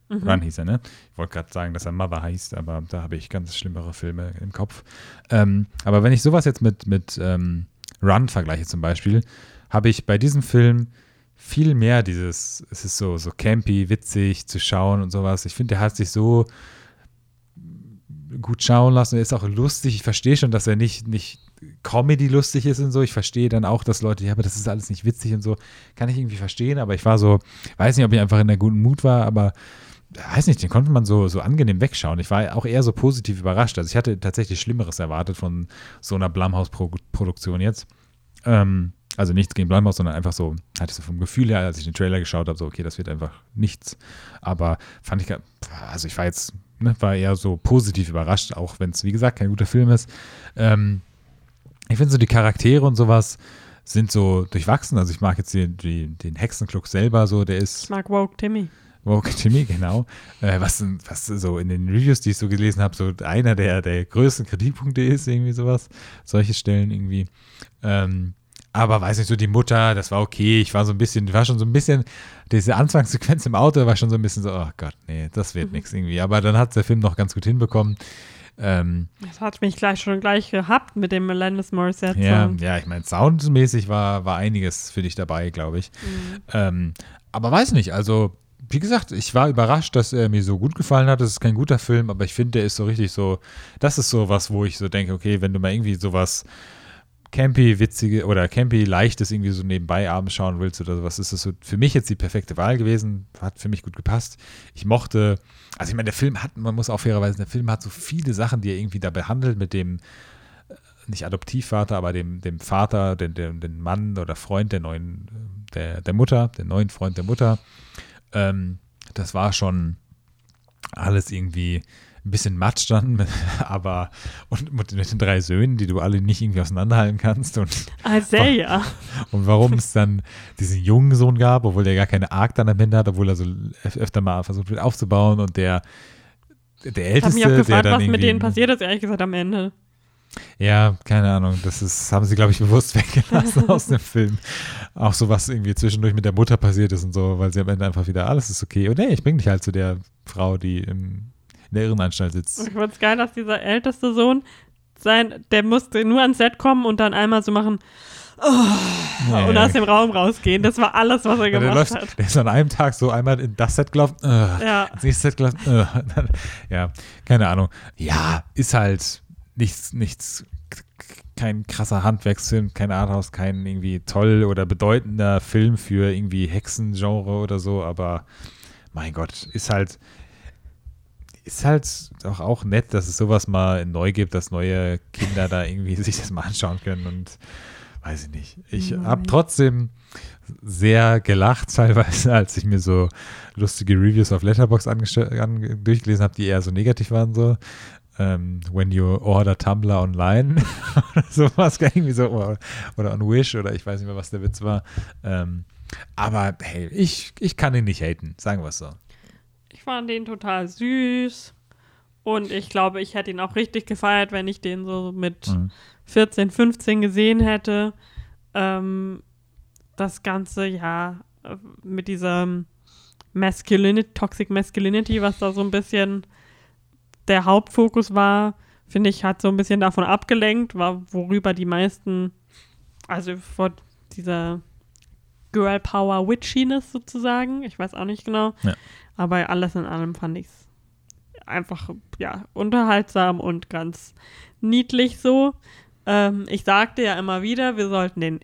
Mhm. Run hieß er, ne? Ich wollte gerade sagen, dass er Mother heißt, aber da habe ich ganz schlimmere Filme im Kopf. Ähm, aber wenn ich sowas jetzt mit, mit ähm, Run vergleiche zum Beispiel, habe ich bei diesem Film viel mehr dieses, es ist so, so campy, witzig zu schauen und sowas. Ich finde, der hat sich so gut schauen lassen. Er ist auch lustig. Ich verstehe schon, dass er nicht, nicht Comedy lustig ist und so. Ich verstehe dann auch, dass Leute, ja, aber das ist alles nicht witzig und so. Kann ich irgendwie verstehen, aber ich war so, weiß nicht, ob ich einfach in der guten Mut war, aber weiß nicht, den konnte man so, so angenehm wegschauen. Ich war auch eher so positiv überrascht. Also ich hatte tatsächlich Schlimmeres erwartet von so einer Blumhouse-Produktion jetzt. Ähm, also nichts gegen Blumhouse, sondern einfach so, hatte ich so vom Gefühl her, als ich den Trailer geschaut habe, so, okay, das wird einfach nichts. Aber fand ich, also ich war jetzt, ne, war eher so positiv überrascht, auch wenn es, wie gesagt, kein guter Film ist. Ähm, ich finde so die Charaktere und sowas sind so durchwachsen. Also ich mag jetzt die, die, den Hexenclub selber so, der ist. Ich mag Woke Timmy. Woke Jimmy, genau. Äh, was, was so in den Reviews, die ich so gelesen habe, so einer der, der größten Kritikpunkte ist, irgendwie sowas. Solche Stellen irgendwie. Ähm, aber weiß nicht, so die Mutter, das war okay. Ich war so ein bisschen, war schon so ein bisschen, diese Anfangssequenz im Auto war schon so ein bisschen so, oh Gott, nee, das wird mhm. nichts irgendwie. Aber dann hat der Film noch ganz gut hinbekommen. Ähm, das hat mich gleich schon gleich gehabt mit dem Alanis Morissette. Ja, ja, ich meine, soundmäßig war, war einiges für dich dabei, glaube ich. Mhm. Ähm, aber weiß nicht, also wie gesagt, ich war überrascht, dass er mir so gut gefallen hat. Es ist kein guter Film, aber ich finde, der ist so richtig so, das ist so was, wo ich so denke, okay, wenn du mal irgendwie sowas campy, witzige oder campy, leichtes irgendwie so nebenbei abends schauen willst oder sowas, ist das so für mich jetzt die perfekte Wahl gewesen. Hat für mich gut gepasst. Ich mochte, also ich meine, der Film hat, man muss auch fairerweise, der Film hat so viele Sachen, die er irgendwie da behandelt mit dem, äh, nicht Adoptivvater, aber dem, dem Vater, den, den, den Mann oder Freund der neuen, der, der Mutter, den neuen Freund der Mutter. Ähm, das war schon alles irgendwie ein bisschen Matsch dann, aber und mit, den drei Söhnen, die du alle nicht irgendwie auseinanderhalten kannst. Und, Isaiah. und warum es dann diesen jungen Sohn gab, obwohl der gar keine Arc dann am Ende hat, obwohl er so öf- öfter mal versucht wird aufzubauen und der der Ich habe Älteste, mich auch gefragt, was mit denen passiert ist, ehrlich gesagt, am Ende. Ja, keine Ahnung. Das ist, haben sie, glaube ich, bewusst weggelassen aus dem Film. Auch so, was irgendwie zwischendurch mit der Mutter passiert ist und so, weil sie am Ende einfach wieder, alles ist okay. Und hey, ich bringe dich halt zu der Frau, die im, in der Irrenanstalt sitzt. Ich fand's geil, dass dieser älteste Sohn sein, der musste nur ans Set kommen und dann einmal so machen Ja, und ja. aus dem Raum rausgehen. Das war alles, was er gemacht läuft, hat. der ist an einem Tag so einmal in das Set gelaufen, äh, Ja. ins nächste Set gelaufen, äh, dann, ja, keine Ahnung. Ja, ist halt nichts, nichts, kein krasser Handwerksfilm, kein Arthouse, kein irgendwie toll oder bedeutender Film für irgendwie Hexengenre oder so, aber mein Gott, ist halt, ist halt auch, auch nett, dass es sowas mal neu gibt, dass neue Kinder da irgendwie sich das mal anschauen können und weiß ich nicht. Ich habe trotzdem sehr gelacht teilweise, als ich mir so lustige Reviews auf an, durchgelesen habe, die eher so negativ waren so. Ähm, when you order Tumblr online oder sowas, irgendwie so oder, oder on Wish oder ich weiß nicht mehr, was der Witz war. Ähm, aber hey, ich, ich kann ihn nicht haten, sagen wir es so. Fand den total süß. Und ich glaube, ich hätte ihn auch richtig gefeiert, wenn ich den so mit Mhm. 14, 15 gesehen hätte. Ähm, das Ganze, ja, mit dieser Masculinity, Toxic Masculinity, was da so ein bisschen der Hauptfokus war, finde ich, hat so ein bisschen davon abgelenkt, war, worüber die meisten, also vor dieser Girl Power Witchiness sozusagen, ich weiß auch nicht genau, Ja. aber alles in allem fand ich es einfach, ja, unterhaltsam und ganz niedlich so. Ähm, ich sagte ja immer wieder, wir sollten den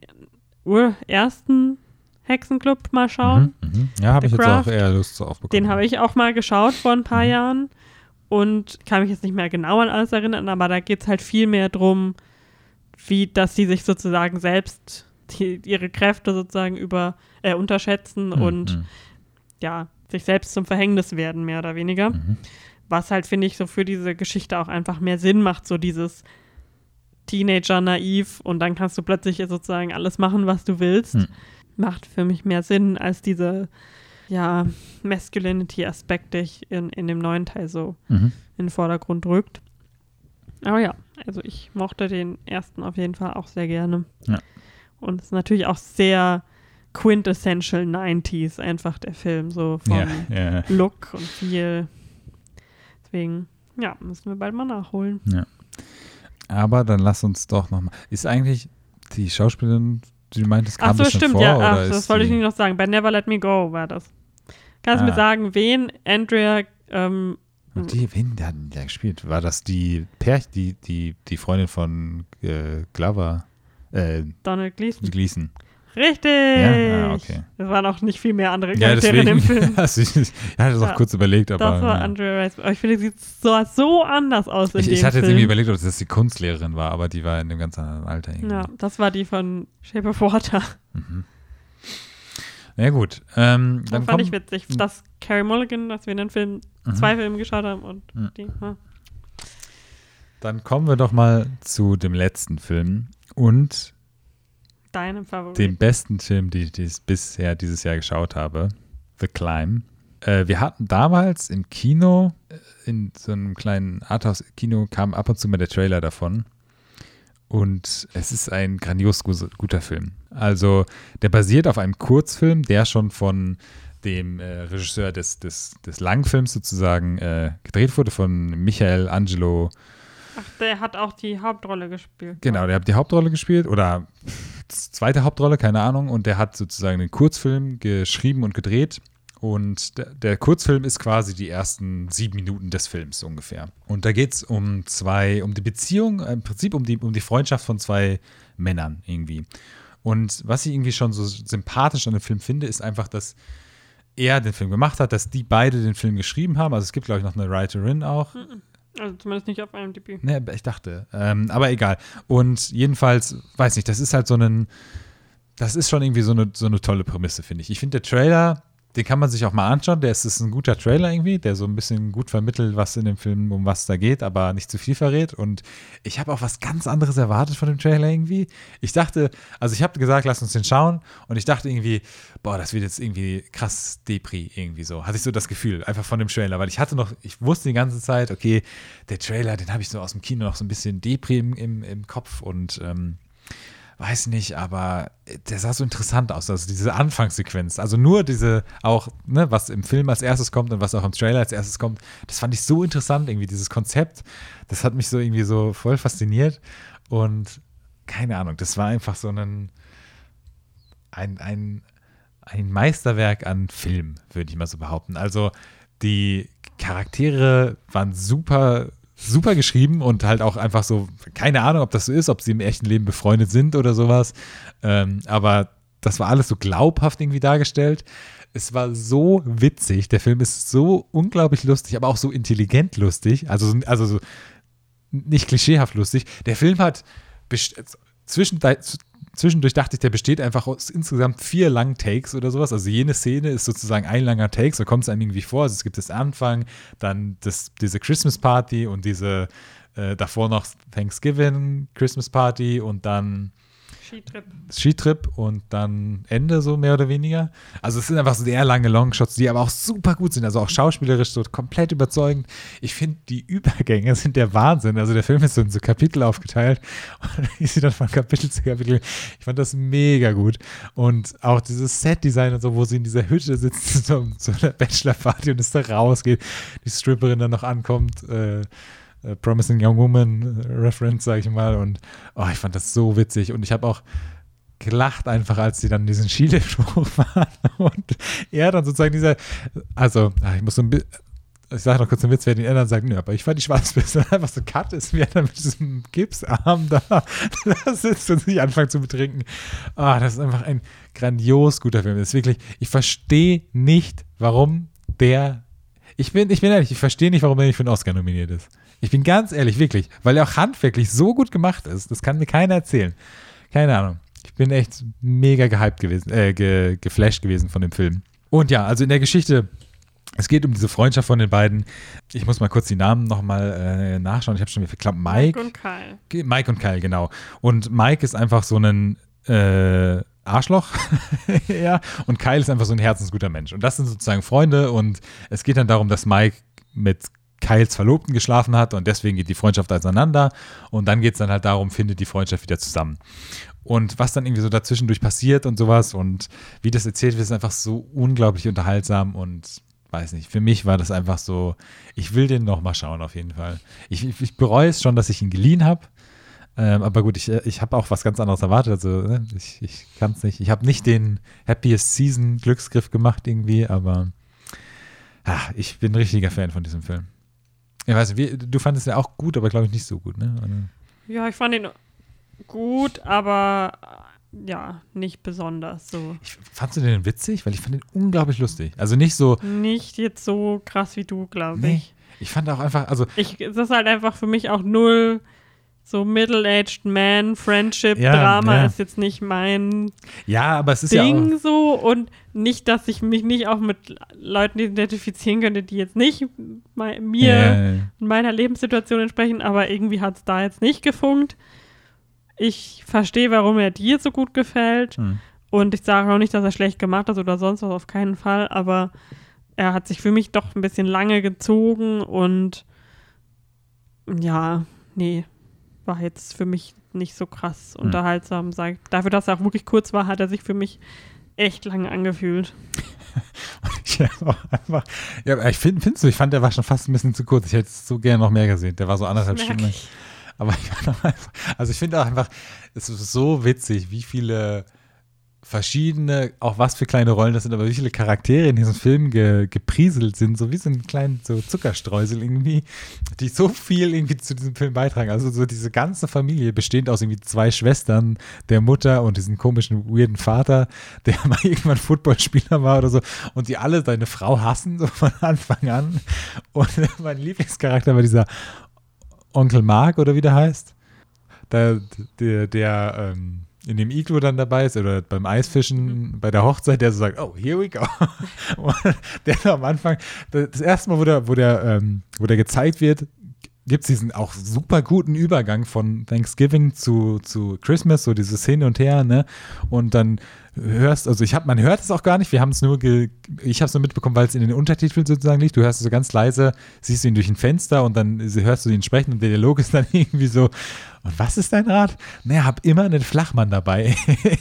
ersten Hexenclub mal schauen. Mhm, mhm. Ja, habe ich The jetzt auch Craft, eher Lust drauf bekommen. Den habe ich auch mal geschaut vor ein paar Mhm. Jahren und kann mich jetzt nicht mehr genau an alles erinnern, aber da geht es halt viel mehr drum, wie, dass sie sich sozusagen selbst die, ihre Kräfte sozusagen über, äh, unterschätzen Mhm, und mhm, ja, sich selbst zum Verhängnis werden, mehr oder weniger. mhm. Was halt, finde ich, so für diese Geschichte auch einfach mehr Sinn macht, so dieses Teenager naiv und dann kannst du plötzlich sozusagen alles machen, was du willst. Hm. Macht für mich mehr Sinn, als diese, ja, Masculinity-Aspekt dich in, in dem neuen Teil so Mhm. in den Vordergrund rückt. Aber ja, also ich mochte den ersten auf jeden Fall auch sehr gerne. Ja. Und es ist natürlich auch sehr quintessential 90s einfach der Film, so vom Ja, ja, ja. Look und viel. Deswegen, ja, müssen wir bald mal nachholen. Aber dann lass uns doch nochmal. Ist eigentlich die Schauspielerin, die du meintest, kam Ach so, stimmt, vor? ja. oder Ach, ist das wollte ich nicht noch sagen. Bei Never Let Me Go war das. Kannst du Ah. mir sagen, wen Andrea ähm, Und die, wen hat denn der gespielt? War das die Pärch, die, die, die Freundin von äh, Glover? Äh, Donald Gleason? Gleason. Richtig! Ja? Ah, okay. Es waren auch nicht viel mehr andere Ja, Charaktere deswegen. im Film. Also ich, hatte es auch Ja, kurz überlegt, aber. das war ja. Andrea Riseborough. Ich finde, sie sieht so, so anders aus in Ich, ich hatte jetzt Film. irgendwie überlegt, ob das die Kunstlehrerin war, aber die war in dem ganz anderen Alter irgendwie. Ja, das war die von Shape of Water. Mhm. Na ja, gut. Ähm, Das dann fand ich witzig, dass Carrie Mulligan, dass wir in den Film Mhm. zwei Filme geschaut haben und Mhm. die. Ja. dann kommen wir doch mal zu dem letzten Film und Deinem Favorit. dem besten Film, den ich bisher dieses Jahr geschaut habe, The Climb. Äh, wir hatten damals im Kino, äh, in so einem kleinen Arthouse-Kino, kam ab und zu mal der Trailer davon. Und es ist ein grandios gu- guter Film. Also, der basiert auf einem Kurzfilm, der schon von dem äh, Regisseur des, des, des Langfilms sozusagen äh, gedreht wurde, von Michael Angelo Ach, der hat auch die Hauptrolle gespielt. Genau, der hat die Hauptrolle gespielt oder zweite Hauptrolle, keine Ahnung. Und der hat sozusagen den Kurzfilm geschrieben und gedreht. Und der, der Kurzfilm ist quasi die ersten sieben Minuten des Films ungefähr. Und da geht es um zwei, um die Beziehung, im Prinzip um die, um die Freundschaft von zwei Männern irgendwie. Und was ich irgendwie schon so sympathisch an dem Film finde, ist einfach, dass er den Film gemacht hat, dass die beide den Film geschrieben haben. Also es gibt, glaube ich, noch eine Writerin auch. Also zumindest nicht auf IMDb. Ne, ich dachte. Ähm, aber egal. Und jedenfalls, weiß nicht, das ist halt so ein, das ist schon irgendwie so eine, so eine tolle Prämisse, finde ich. Ich finde, der Trailer Den kann man sich auch mal anschauen. Der ist, ist ein guter Trailer irgendwie, der so ein bisschen gut vermittelt, was in dem Film, um was da geht, aber nicht zu viel verrät. Und ich habe auch was ganz anderes erwartet von dem Trailer irgendwie. Ich dachte, also ich habe gesagt, lass uns den schauen. Und ich dachte irgendwie, boah, das wird jetzt irgendwie krass Depri irgendwie so. Hatte ich so das Gefühl, einfach von dem Trailer. Weil ich hatte noch, ich wusste die ganze Zeit, okay, der Trailer, den habe ich so aus dem Kino noch so ein bisschen Depri im, im, im Kopf und ähm, weiß nicht, aber der sah so interessant aus, also diese Anfangssequenz. Also nur diese auch, ne, was im Film als erstes kommt und was auch im Trailer als erstes kommt, das fand ich so interessant, irgendwie dieses Konzept. Das hat mich so irgendwie so voll fasziniert und keine Ahnung, das war einfach so ein, ein, ein, ein Meisterwerk an Film, würde ich mal so behaupten. Also die Charaktere waren super super geschrieben und halt auch einfach so, keine Ahnung, ob das so ist, ob sie im echten Leben befreundet sind oder sowas. Ähm, aber das war alles so glaubhaft irgendwie dargestellt. Es war so witzig. Der Film ist so unglaublich lustig, aber auch so intelligent lustig. Also, also so nicht klischeehaft lustig. Der Film hat zwischen, zwischendurch dachte ich, der besteht einfach aus insgesamt vier langen Takes oder sowas. Also jene Szene ist sozusagen ein langer Take, so kommt es einem irgendwie vor. Also es gibt das Anfang, dann das, diese Christmas Party und diese äh, davor noch Thanksgiving Christmas Party und dann Skitrip. Skitrip und dann Ende so mehr oder weniger. Also es sind einfach sehr lange Longshots, die aber auch super gut sind, also auch schauspielerisch so komplett überzeugend. Ich finde, die Übergänge sind der Wahnsinn. Also der Film ist so in so Kapitel aufgeteilt und ich sehe dann von Kapitel zu Kapitel. Ich fand das mega gut. Und auch dieses Set-Design und so, wo sie in dieser Hütte sitzen, so, so einer Bachelor-Party und es da rausgeht, die Stripperin dann noch ankommt, äh, äh, Promising Young Woman äh, Reference, sage ich mal. Und oh, ich fand das so witzig. Und ich habe auch gelacht einfach, als sie dann diesen Skilift hochfahren und er dann sozusagen dieser, also ah, ich muss so ein bisschen, ich sage noch kurz einen Witz, wer den anderen sagt, nö, aber ich fand die Schwarzbisse einfach so Cut ist, wie er dann mit diesem Gipsarm da, da sitzt und sich anfängt zu betrinken. Ah, das ist einfach ein grandios guter Film. Das ist wirklich, ich verstehe nicht, warum der, ich bin, ich bin ehrlich, ich verstehe nicht, warum er nicht für einen Oscar nominiert ist. Ich bin ganz ehrlich, wirklich, weil er auch handwerklich so gut gemacht ist, das kann mir keiner erzählen. Keine Ahnung. Ich bin echt mega gehypt gewesen, äh, ge, geflasht gewesen von dem Film. Und ja, also in der Geschichte, es geht um diese Freundschaft von den beiden. Ich muss mal kurz die Namen nochmal äh, nachschauen. Ich habe schon wieder verklappt. Mike, Mike und Kyle. Mike und Kyle, genau. Und Mike ist einfach so ein äh, Arschloch. ja. Und Kyle ist einfach so ein herzensguter Mensch. Und das sind sozusagen Freunde. Und es geht dann darum, dass Mike mit Kyles Verlobten geschlafen hat und deswegen geht die Freundschaft auseinander und dann geht es dann halt darum, findet die Freundschaft wieder zusammen. Und was dann irgendwie so dazwischendurch passiert und sowas und wie das erzählt wird, ist einfach so unglaublich unterhaltsam und weiß nicht, für mich war das einfach so, ich will den nochmal schauen auf jeden Fall. Ich, ich, ich bereue es schon, dass ich ihn geliehen habe. Ähm, aber gut, ich, ich habe auch was ganz anderes erwartet. Also ne? ich, ich kann es nicht. Ich habe nicht den Happiest Season Glücksgriff gemacht irgendwie, aber ach, ich bin ein richtiger Fan von diesem Film. Ich weiß nicht, du fandest ja auch gut, aber glaube ich nicht so gut, ne? Ja, ich fand ihn gut, aber ja, nicht besonders so. Ich, fandst du den witzig? Weil ich fand ihn unglaublich lustig. Also nicht so. Nicht jetzt so krass wie du, glaube nee. ich. Ich fand auch einfach, also. Ich, das ist halt einfach für mich auch null so Middle-aged Man, Friendship, ja, Drama ja. ist jetzt nicht mein ja, aber es ist Ding ja so und nicht, dass ich mich nicht auch mit Leuten identifizieren könnte, die jetzt nicht mir ja, in meiner Lebenssituation entsprechen, aber irgendwie hat es da jetzt nicht gefunkt. Ich verstehe, warum er dir so gut gefällt hm. und ich sage auch nicht, dass er schlecht gemacht hat oder sonst was, auf keinen Fall, aber er hat sich für mich doch ein bisschen lange gezogen und ja, nee, war jetzt für mich nicht so krass hm. unterhaltsam. Sag, dafür, dass er auch wirklich kurz war, hat er sich für mich echt lange angefühlt. einfach, ja, ich finde, findest du, ich fand, der war schon fast ein bisschen zu kurz. Ich hätte es so gerne noch mehr gesehen. Der war so anderthalb Stunden. Aber ich einfach, also ich finde auch einfach, es ist so witzig, wie viele verschiedene, auch was für kleine Rollen das sind, aber wie viele Charaktere in diesem Film ge, geprieselt sind, so wie so ein kleiner so Zuckerstreusel irgendwie, die so viel irgendwie zu diesem Film beitragen. Also so diese ganze Familie bestehend aus irgendwie zwei Schwestern, der Mutter und diesem komischen, weirden Vater, der mal irgendwann Footballspieler war oder so und die alle seine Frau hassen, so von Anfang an. Und mein Lieblingscharakter war dieser Onkel Mark oder wie der heißt. Der, der, der ähm, in dem Iglo dann dabei ist oder beim Eisfischen bei der Hochzeit, der so sagt, oh, here we go. Und der am Anfang, das erste Mal, wo der, wo der, ähm, wo der gezeigt wird, gibt es diesen auch super guten Übergang von Thanksgiving zu, zu Christmas, so dieses Hin und Her, ne? Und dann hörst, also ich habe, man hört es auch gar nicht, wir haben es nur, ge, ich habe es nur mitbekommen, weil es in den Untertiteln sozusagen liegt. Du hörst es so ganz leise, siehst du ihn durch ein Fenster und dann hörst du ihn sprechen und der Dialog ist dann irgendwie so, und was ist dein Rat? Naja, hab immer einen Flachmann dabei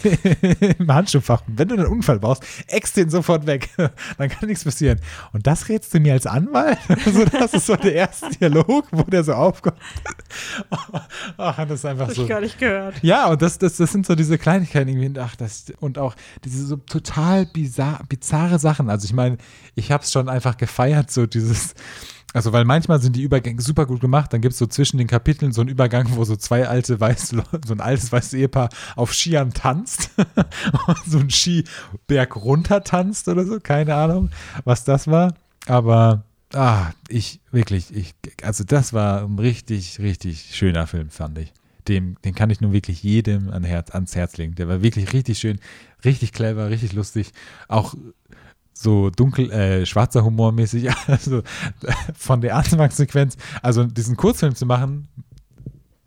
im Handschuhfach. Wenn du einen Unfall brauchst, ex den sofort weg. Dann kann nichts passieren. Und das rätst du mir als Anwalt? also das ist so der erste Dialog, wo der so aufkommt. Ach, das ist einfach das so. Hab ich gar nicht gehört. Ja, und das, das, das sind so diese Kleinigkeiten irgendwie. Ach, das, und auch diese so total bizarre, bizarre Sachen. Also ich meine, ich habe es schon einfach gefeiert, so dieses also, weil manchmal sind die Übergänge super gut gemacht, dann gibt es so zwischen den Kapiteln so einen Übergang, wo so zwei alte weiße so ein altes weißes Ehepaar auf Skiern tanzt und so ein Skiberg runter tanzt oder so, keine Ahnung, was das war. Aber ah, ich wirklich, ich, also das war ein richtig, richtig schöner Film, fand ich. Dem, den kann ich nun wirklich jedem an Herz, ans Herz legen. Der war wirklich richtig schön, richtig clever, richtig lustig. Auch so dunkel, äh, schwarzer Humor mäßig, also von der Anfangssequenz, also diesen Kurzfilm zu machen,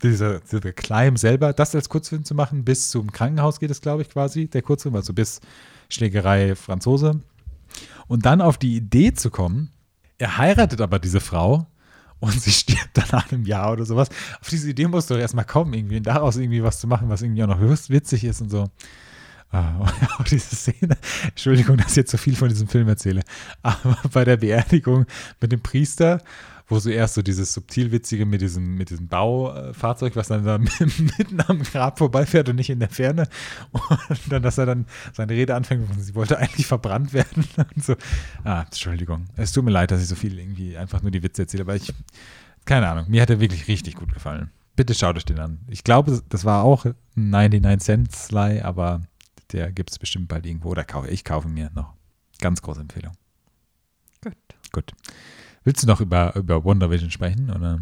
dieser, dieser Climb selber, das als Kurzfilm zu machen, bis zum Krankenhaus geht es, glaube ich, quasi, der Kurzfilm, also bis Schlägerei Franzose. Und dann auf die Idee zu kommen, er heiratet aber diese Frau und sie stirbt dann nach einem Jahr oder sowas. Auf diese Idee musst du doch erstmal kommen, irgendwie, und daraus irgendwie was zu machen, was irgendwie auch noch witzig ist und so. Ah, auch diese Szene, Entschuldigung, dass ich jetzt so viel von diesem Film erzähle, aber bei der Beerdigung mit dem Priester, wo so erst so dieses subtil Witzige mit diesem, mit diesem Baufahrzeug, was dann da mitten am Grab vorbeifährt und nicht in der Ferne. Und dann, dass er dann seine Rede anfängt und sie wollte eigentlich verbrannt werden. Und so. Ah, Entschuldigung. Es tut mir leid, dass ich so viel irgendwie einfach nur die Witze erzähle, aber ich, keine Ahnung, mir hat er wirklich richtig gut gefallen. Bitte schaut euch den an. Ich glaube, das war auch 99 Cent Sly, aber der gibt es bestimmt bald irgendwo. Oder kaufe ich kaufe mir noch. Ganz große Empfehlung. Gut. Gut. Willst du noch über, über Wonder Vision sprechen? Oder?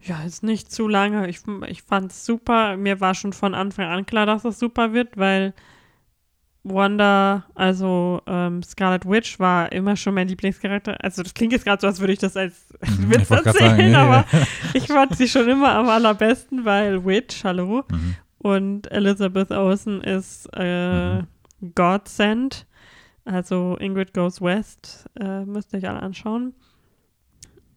Ja, ist nicht zu lange. Ich, ich fand es super. Mir war schon von Anfang an klar, dass es super wird, weil Wanda, also ähm, Scarlet Witch, war immer schon mein Lieblingscharakter. Also das klingt jetzt gerade so, als würde ich das als Mhm, Witz erzählen, sagen, ja, aber ja. ich fand sie schon immer am allerbesten, weil Witch, hallo, Mhm. Und Elizabeth Olsen ist äh, Mhm. Godsend. Also Ingrid Goes West, äh, müsst ihr euch alle anschauen.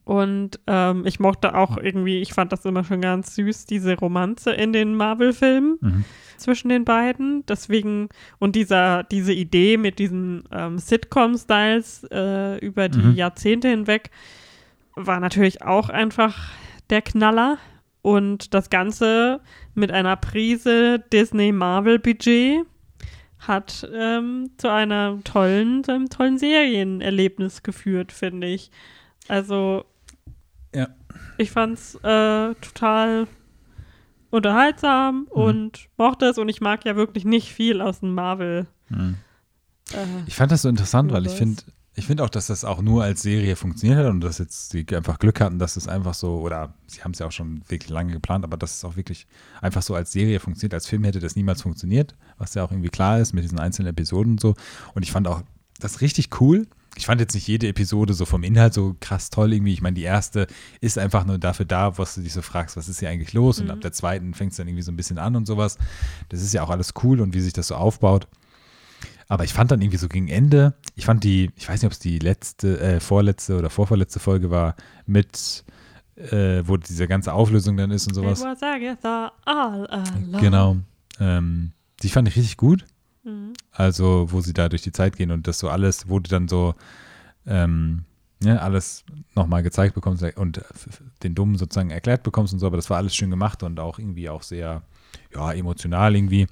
Und ähm, ich mochte auch irgendwie, ich fand das immer schon ganz süß, diese Romanze in den Marvel-Filmen Mhm. zwischen den beiden. Deswegen, und dieser, diese Idee mit diesen ähm, Sitcom-Styles äh, über die Mhm. Jahrzehnte hinweg war natürlich auch einfach der Knaller. Und das Ganze mit einer Prise Disney-Marvel-Budget hat ähm, zu einer tollen, zu einem tollen Serienerlebnis geführt, finde ich. Also, Ja. ich fand's äh, total unterhaltsam und mochte es und ich mag ja wirklich nicht viel aus dem Marvel. Mhm. Äh, Ich fand das so interessant, weil ich finde, ich finde auch, dass das auch nur als Serie funktioniert hat und dass jetzt sie einfach Glück hatten, dass es einfach so, oder sie haben es ja auch schon wirklich lange geplant, aber dass es auch wirklich einfach so als Serie funktioniert. Als Film hätte das niemals funktioniert, was ja auch irgendwie klar ist mit diesen einzelnen Episoden und so. Und ich fand auch das richtig cool. Ich fand jetzt nicht jede Episode so vom Inhalt so krass toll irgendwie. Ich meine, die erste ist einfach nur dafür da, was du dich so fragst, was ist hier eigentlich los? Und Mhm. ab der zweiten fängt es dann irgendwie so ein bisschen an und sowas. Das ist ja auch alles cool und wie sich das so aufbaut. Aber ich fand dann irgendwie so gegen Ende, ich fand die, ich weiß nicht, ob es die letzte, äh, vorletzte oder vorvorletzte Folge war, mit, äh, wo diese ganze Auflösung dann ist und sowas. Genau. Ähm, die fand ich richtig gut. Mhm. Also, wo sie da durch die Zeit gehen und das so alles, wo du dann so ähm, ja, alles nochmal gezeigt bekommst und den Dummen sozusagen erklärt bekommst und so, aber das war alles schön gemacht und auch irgendwie auch sehr, ja, emotional irgendwie.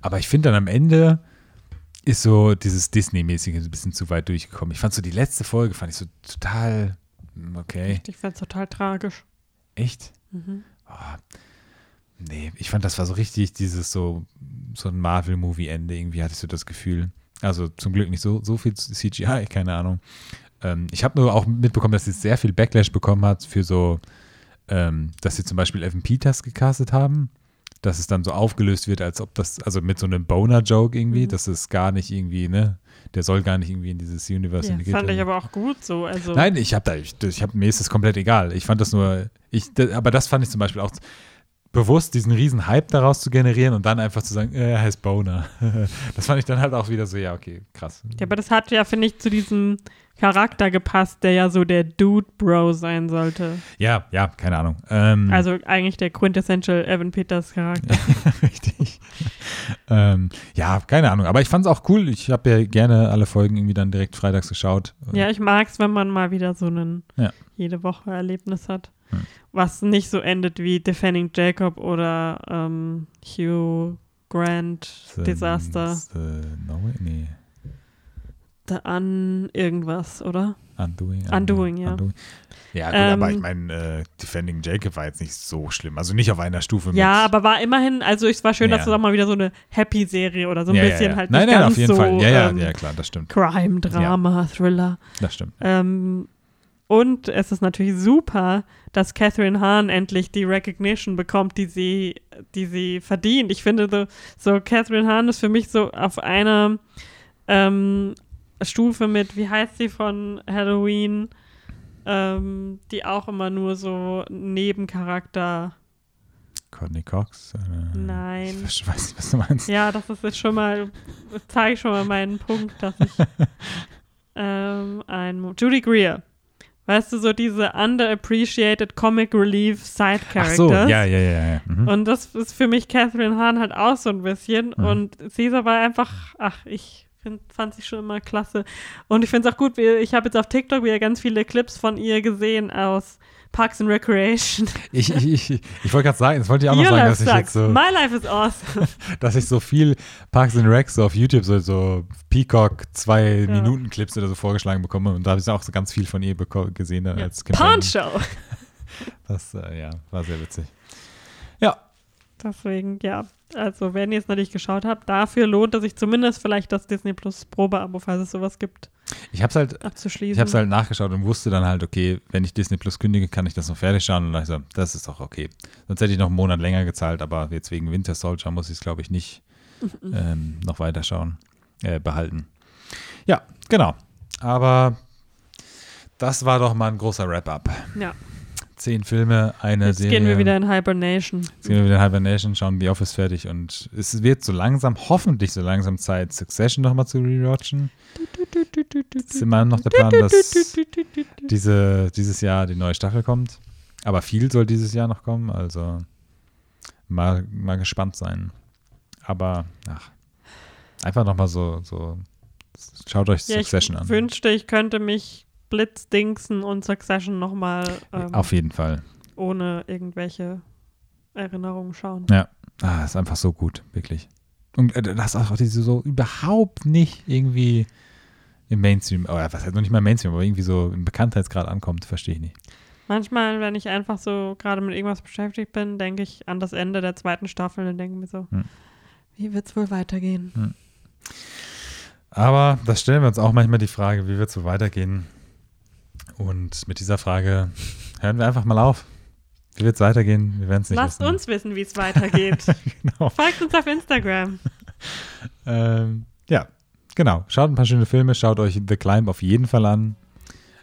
Aber ich finde dann am Ende ist so dieses Disney-mäßige ein bisschen zu weit durchgekommen. Ich fand so die letzte Folge, fand ich so total, hm, okay, Ich fand's total tragisch. echt? Mhm. Ah, nee, ich fand, das war so richtig dieses so, so ein Marvel-Movie-Ende. Irgendwie hatte ich so das Gefühl. Also zum Glück nicht so, so viel CGI, keine Ahnung. Ähm, ich habe nur auch mitbekommen, dass sie sehr viel Backlash bekommen hat für so, ähm, dass sie zum Beispiel Evan Peters gecastet haben. Dass es dann so aufgelöst wird, als ob das, also mit so einem Boner-Joke irgendwie, Mhm. dass es gar nicht irgendwie, ne, der soll gar nicht irgendwie in dieses Universe Ja, integriert fand ich werden. aber auch gut so. Also, Nein, ich habe da, ich, ich hab, mir ist das komplett egal. Ich fand das nur, ich, da- aber das fand ich zum Beispiel auch bewusst, diesen riesen Hype daraus zu generieren und dann einfach zu sagen, äh, er heißt Boner. das fand ich dann halt auch wieder so, ja, okay, krass. ja, aber das hat ja, finde ich, zu diesem Charakter gepasst, der ja so der Dude-Bro sein sollte. Ja, ja, keine Ahnung. Ähm, Also eigentlich der quintessential Evan Peters Charakter. Richtig. ähm, ja, keine Ahnung. Aber ich fand es auch cool. Ich habe ja gerne alle Folgen irgendwie dann direkt freitags geschaut. Ja, ich mag es, wenn man mal wieder so ein Ja. jede Woche Erlebnis hat. Hm. Was nicht so endet wie Defending Jacob oder ähm, Hugh Grant The- Desaster. The, no, nee. The Un irgendwas, oder? Undoing. Undoing, ja. Ja, gut, Ähm, aber ich meine, äh, Defending Jacob war jetzt nicht so schlimm. Also nicht auf einer Stufe mit. Ja, aber war immerhin, also es war schön, Ja. dass es auch mal wieder so eine Happy-Serie oder so ein ja, bisschen ja. halt Nein, nicht nein, ganz auf jeden so Fall. Ja, ja, ähm, ja, klar, das stimmt. Crime, Drama, Thriller. Das stimmt. Ähm, und es ist natürlich super, dass Catherine Hahn endlich die Recognition bekommt, die sie, die sie verdient. Ich finde so, so Catherine Hahn ist für mich so auf einer ähm, Stufe mit, wie heißt sie von Halloween, ähm, die auch immer nur so Nebencharakter. Courtney Cox. Äh, Nein. Ich weiß nicht, was du meinst. Ja, das ist jetzt schon mal, zeige ich schon mal meinen Punkt, dass ich ähm, ein Judy Greer. Weißt du, so diese underappreciated Comic Relief Side Ach Characters. so, ja, ja, ja. ja. Mhm. Und das ist für mich Catherine Hahn halt auch so ein bisschen. Mhm. Und sie ist aber einfach, ach, ich find, fand sie schon immer klasse. Und ich finde es auch gut, ich habe jetzt auf TikTok wieder ganz viele Clips von ihr gesehen aus Parks and Recreation. Ich, ich, ich, ich wollte gerade sagen, das wollte ich auch noch Your sagen, life dass ich sucks. jetzt so. My life is awesome. dass ich so viel Parks and Recs so auf YouTube so, so Peacock zwei Minuten Clips oder so vorgeschlagen bekomme und da habe ich auch so ganz viel von ihr gesehen dann Ja. als Campaign. Poncho. Das äh, ja, war sehr witzig. Ja, Deswegen, ja. Also, wenn ihr es noch nicht geschaut habt, dafür lohnt es sich zumindest vielleicht das Disney Plus Probeabo, falls es sowas gibt, ich habe es halt abzuschließen. ich habe halt nachgeschaut und wusste dann halt, okay, wenn ich Disney Plus kündige, kann ich das noch fertig schauen und dann ich so, das ist doch okay. Sonst hätte ich noch einen Monat länger gezahlt, aber jetzt wegen Winter Soldier muss ich es glaube ich nicht ähm, noch weiter schauen, äh, behalten. Ja, genau. Aber das war doch mal ein großer Wrap-up. ja, Zehn Filme, eine jetzt Serie. gehen wir wieder in Hibernation. Jetzt gehen wir wieder in Hibernation, schauen The Office fertig und es wird so langsam, hoffentlich so langsam Zeit, Succession nochmal zu rewatchen. Es ist immer noch der Plan, dass diese, dieses Jahr die neue Staffel kommt. Aber viel soll dieses Jahr noch kommen, also mal, mal gespannt sein. Aber, ach, einfach nochmal so, so, schaut euch Ja, ich Succession an. wünschte, ich könnte mich Blitzdingsen und Succession nochmal ähm, Auf jeden Fall. ohne irgendwelche Erinnerungen schauen. Ja, ah, ist einfach so gut, wirklich. Und äh, das auch diese so überhaupt nicht irgendwie im Mainstream, oder was heißt noch nicht mal Mainstream, aber irgendwie so im Bekanntheitsgrad ankommt, verstehe ich nicht. Manchmal, wenn ich einfach so gerade mit irgendwas beschäftigt bin, denke ich an das Ende der zweiten Staffel und denke mir so, Hm. wie wird es wohl weitergehen? Aber das stellen wir uns auch manchmal die Frage, wie wird es so weitergehen? Und mit dieser Frage hören wir einfach mal auf. Wie wird es weitergehen? Wir werden es nicht Lasst wissen. uns wissen, wie es weitergeht. genau. Folgt uns auf Instagram. Ähm, ja, genau. Schaut ein paar schöne Filme, schaut euch The Climb auf jeden Fall an.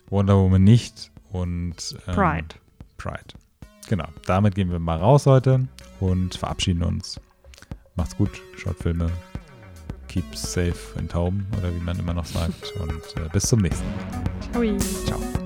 Wonder Woman nicht und ähm, Pride. Pride. Genau. Damit gehen wir mal raus heute und verabschieden uns. Macht's gut, schaut Filme. Keep safe and home oder wie man immer noch sagt. Und äh, bis zum nächsten Mal. Ciao.